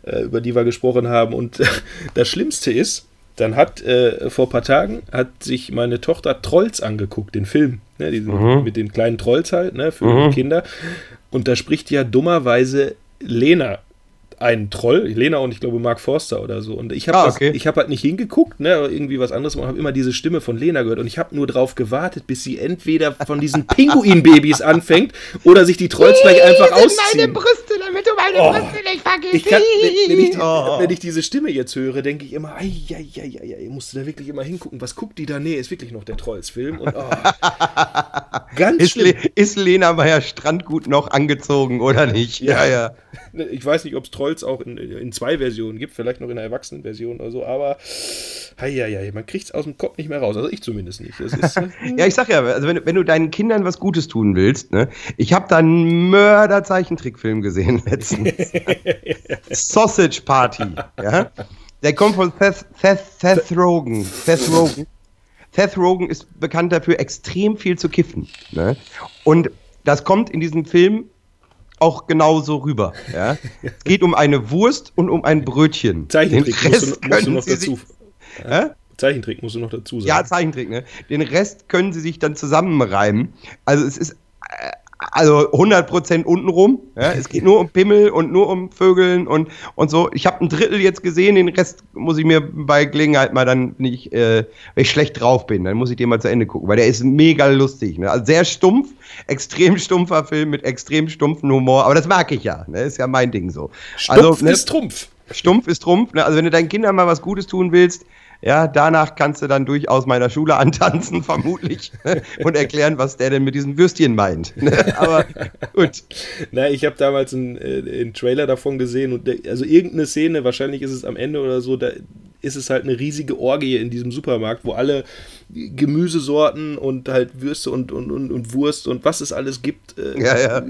äh, über die wir gesprochen haben. Und äh, das Schlimmste ist, dann hat äh, vor ein paar Tagen hat sich meine Tochter Trolls angeguckt, den Film, ne, diesen, mhm. mit den kleinen Trolls halt, ne, für mhm. Kinder. Und da spricht ja dummerweise Lena einen Troll, Lena und ich glaube Mark Forster oder so. Und ich habe ah, okay. hab halt nicht hingeguckt, ne, irgendwie was anderes und habe immer diese Stimme von Lena gehört. Und ich habe nur drauf gewartet, bis sie entweder von diesen Pinguin-Babys anfängt oder sich die Trolls gleich einfach ausziehen. meine Brüste, damit du meine oh, Brüste nicht vergisst. Ich kann, wenn, wenn, ich, oh. wenn, ich, diese Stimme jetzt höre, denke ich immer, ei, ei, ei, ei, musst du da wirklich immer hingucken. Was guckt die da? Nee, ist wirklich noch der Trolls-Film. Und oh, ganz ist. Le ist Lena Meyer Strandgut noch angezogen oder nicht? Ja, ja. ja. Ich weiß nicht, ob es Trolls auch in, in zwei Versionen gibt, vielleicht noch in einer Erwachsenenversion oder so, aber hei, hei, hei, man kriegt es aus dem Kopf nicht mehr raus. Also ich zumindest nicht. Ist, äh, ja, ich sag ja, also wenn, wenn, du deinen Kindern was Gutes tun willst, ne? Ich habe da einen Mörder-Zeichentrickfilm gesehen letztens. Sausage Party, ja? Der kommt von Seth, Seth, Seth Rogen. Seth Rogen. Seth Rogen ist bekannt dafür, extrem viel zu kiffen. Ne? Und das kommt in diesem Film auch genauso rüber. Ja? es geht um eine Wurst und um ein Brötchen. Zeichentrick musst du, musst du noch dazu. Sich, Zeichentrick musst du noch dazu sagen. Ja, Zeichentrick, ne? Den Rest können sie sich dann zusammenreimen. Also es ist äh, also 100% untenrum. Ja? Es geht nur um Pimmel und nur um Vögeln und, und so. Ich habe ein Drittel jetzt gesehen, den Rest muss ich mir bei Gelegenheit mal dann nicht, äh, wenn ich schlecht drauf bin, dann muss ich den mal zu Ende gucken, weil der ist mega lustig. Ne? Also sehr stumpf, extrem stumpfer Film mit extrem stumpfen Humor, aber das mag ich ja. Ne? Ist ja mein Ding so. Stumpf also, ne? ist Trumpf. Stumpf ist Trumpf. Ne? Also wenn du deinen Kindern mal was Gutes tun willst, ja, danach kannst du dann durchaus meiner Schule antanzen, vermutlich, und erklären, was der denn mit diesem Würstchen meint. Aber gut. Na, ich habe damals einen, äh, einen, Trailer davon gesehen und der, also irgendeine Szene, wahrscheinlich ist es am Ende oder so, da ist es halt eine riesige Orgie in diesem Supermarkt, wo alle Gemüsesorten und halt Würste und, und, und, und Wurst und was es alles gibt, äh, ja, ja.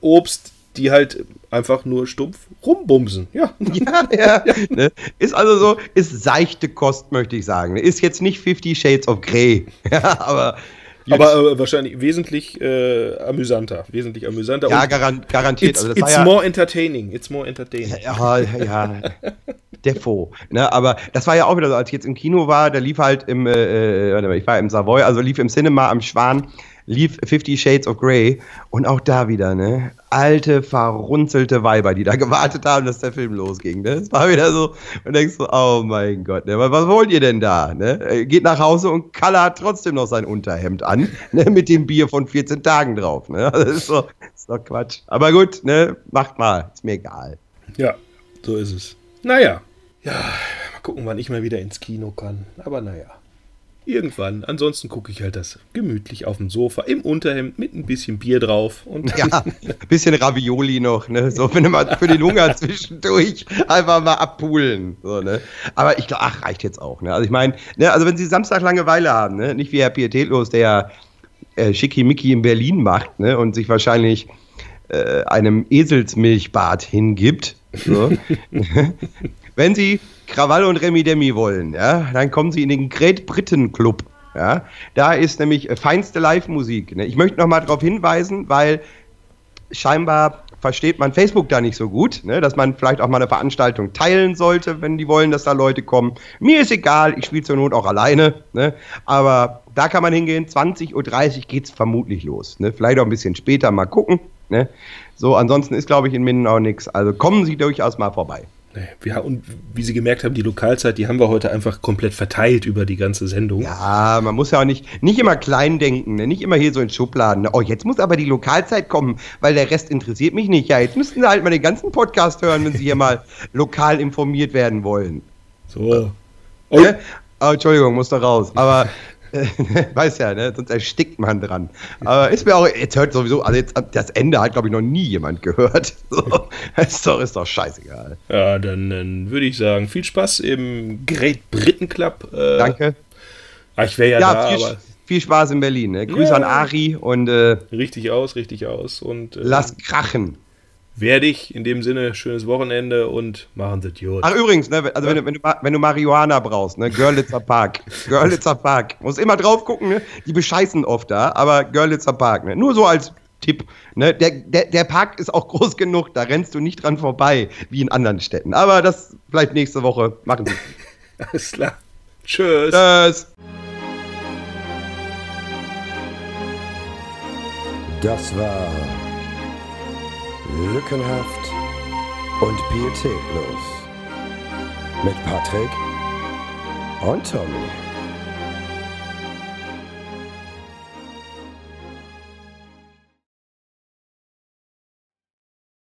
Obst, die halt einfach nur stumpf rumbumsen. Ja, ja, ja. ja. Ne? Ist also so, ist seichte Kost, möchte ich sagen. Ist jetzt nicht Fifty Shades of Grey. Ja, aber. Aber äh, wahrscheinlich wesentlich äh, amüsanter. Wesentlich amüsanter. Ja, garan garantiert. It's, also it's ja, more entertaining. It's more entertaining. Ja, ja. Defo. Ne? Aber das war ja auch wieder so, als ich jetzt im Kino war, da lief halt im, äh, äh ich war im Savoy, also lief im Cinema am Schwan lief Fifty Shades of Grey und auch da wieder, ne? Alte, verrunzelte Weiber, die da gewartet haben, dass der Film losging, ne? Es war wieder so, und denkst so, oh mein Gott, ne? Was wollt ihr denn da, ne? Geht nach Hause und Kalle hat trotzdem noch sein Unterhemd an, ne? Mit dem Bier von 14 Tagen drauf, ne? Das ist, so, ist doch Quatsch. Aber gut, ne? Macht mal, ist mir egal. Ja, so ist es. Naja, ja, mal gucken, wann ich mal wieder ins Kino kann. Aber naja. Irgendwann. Ansonsten gucke ich halt das gemütlich auf dem Sofa im Unterhemd mit ein bisschen Bier drauf. Und ja, ein bisschen Ravioli noch, ne? So, wenn mal für den Hunger zwischendurch einfach mal abpulen. So, ne? Aber ich glaube, ach, reicht jetzt auch. Ne? Also ich meine, ne, also wenn sie Samstag Langeweile haben, ne? nicht wie Herr Pietätlos, der ja äh, Schickimicki in Berlin macht ne? und sich wahrscheinlich äh, einem Eselsmilchbad hingibt. So. wenn sie Krawall und Remi Demi wollen, ja, dann kommen sie in den Great Britain Club. Ja. Da ist nämlich feinste Live-Musik. Ne? Ich möchte noch mal darauf hinweisen, weil scheinbar versteht man Facebook da nicht so gut, ne? dass man vielleicht auch mal eine Veranstaltung teilen sollte, wenn die wollen, dass da Leute kommen. Mir ist egal, ich spiele zur Not auch alleine, ne? aber da kann man hingehen, 20.30 Uhr geht es vermutlich los. Ne? Vielleicht auch ein bisschen später mal gucken. Ne? So, ansonsten ist, glaube ich, in Minden auch nichts. Also kommen Sie durchaus mal vorbei. Ja, und wie Sie gemerkt haben, die Lokalzeit, die haben wir heute einfach komplett verteilt über die ganze Sendung. Ja, man muss ja auch nicht, nicht immer klein denken, ne? nicht immer hier so in Schubladen. Ne? Oh, jetzt muss aber die Lokalzeit kommen, weil der Rest interessiert mich nicht. Ja, jetzt müssten Sie halt mal den ganzen Podcast hören, wenn Sie hier mal lokal informiert werden wollen. So. Oh. Ja? Oh, Entschuldigung, muss da raus. Aber Weiß ja, ne? sonst erstickt man dran. Aber ist mir auch, jetzt hört sowieso, also jetzt das Ende hat, glaube ich, noch nie jemand gehört. So, ist, doch, ist doch scheißegal. Ja, dann, dann würde ich sagen, viel Spaß im Great Britain Club. Äh, Danke. Ah, ich wäre ja, ja, da, viel, aber. Viel Spaß in Berlin. Ne? Grüße ja. an Ari und. Äh, richtig aus, richtig aus. Und, äh, lass krachen werde ich in dem Sinne schönes Wochenende und machen Sie gut. Ach übrigens, ne, also ja. wenn, du, wenn, du, wenn du Marihuana brauchst, ne, Görlitzer Park, Görlitzer Park, muss immer drauf gucken, ne, die bescheißen oft da, aber Görlitzer Park, ne, nur so als Tipp, ne, der, der, der Park ist auch groß genug, da rennst du nicht dran vorbei, wie in anderen Städten, aber das vielleicht nächste Woche machen wir. Alles klar. Tschüss. Tschüss. Das war Lückenhaft und pietätlos. Mit Patrick und Tommy.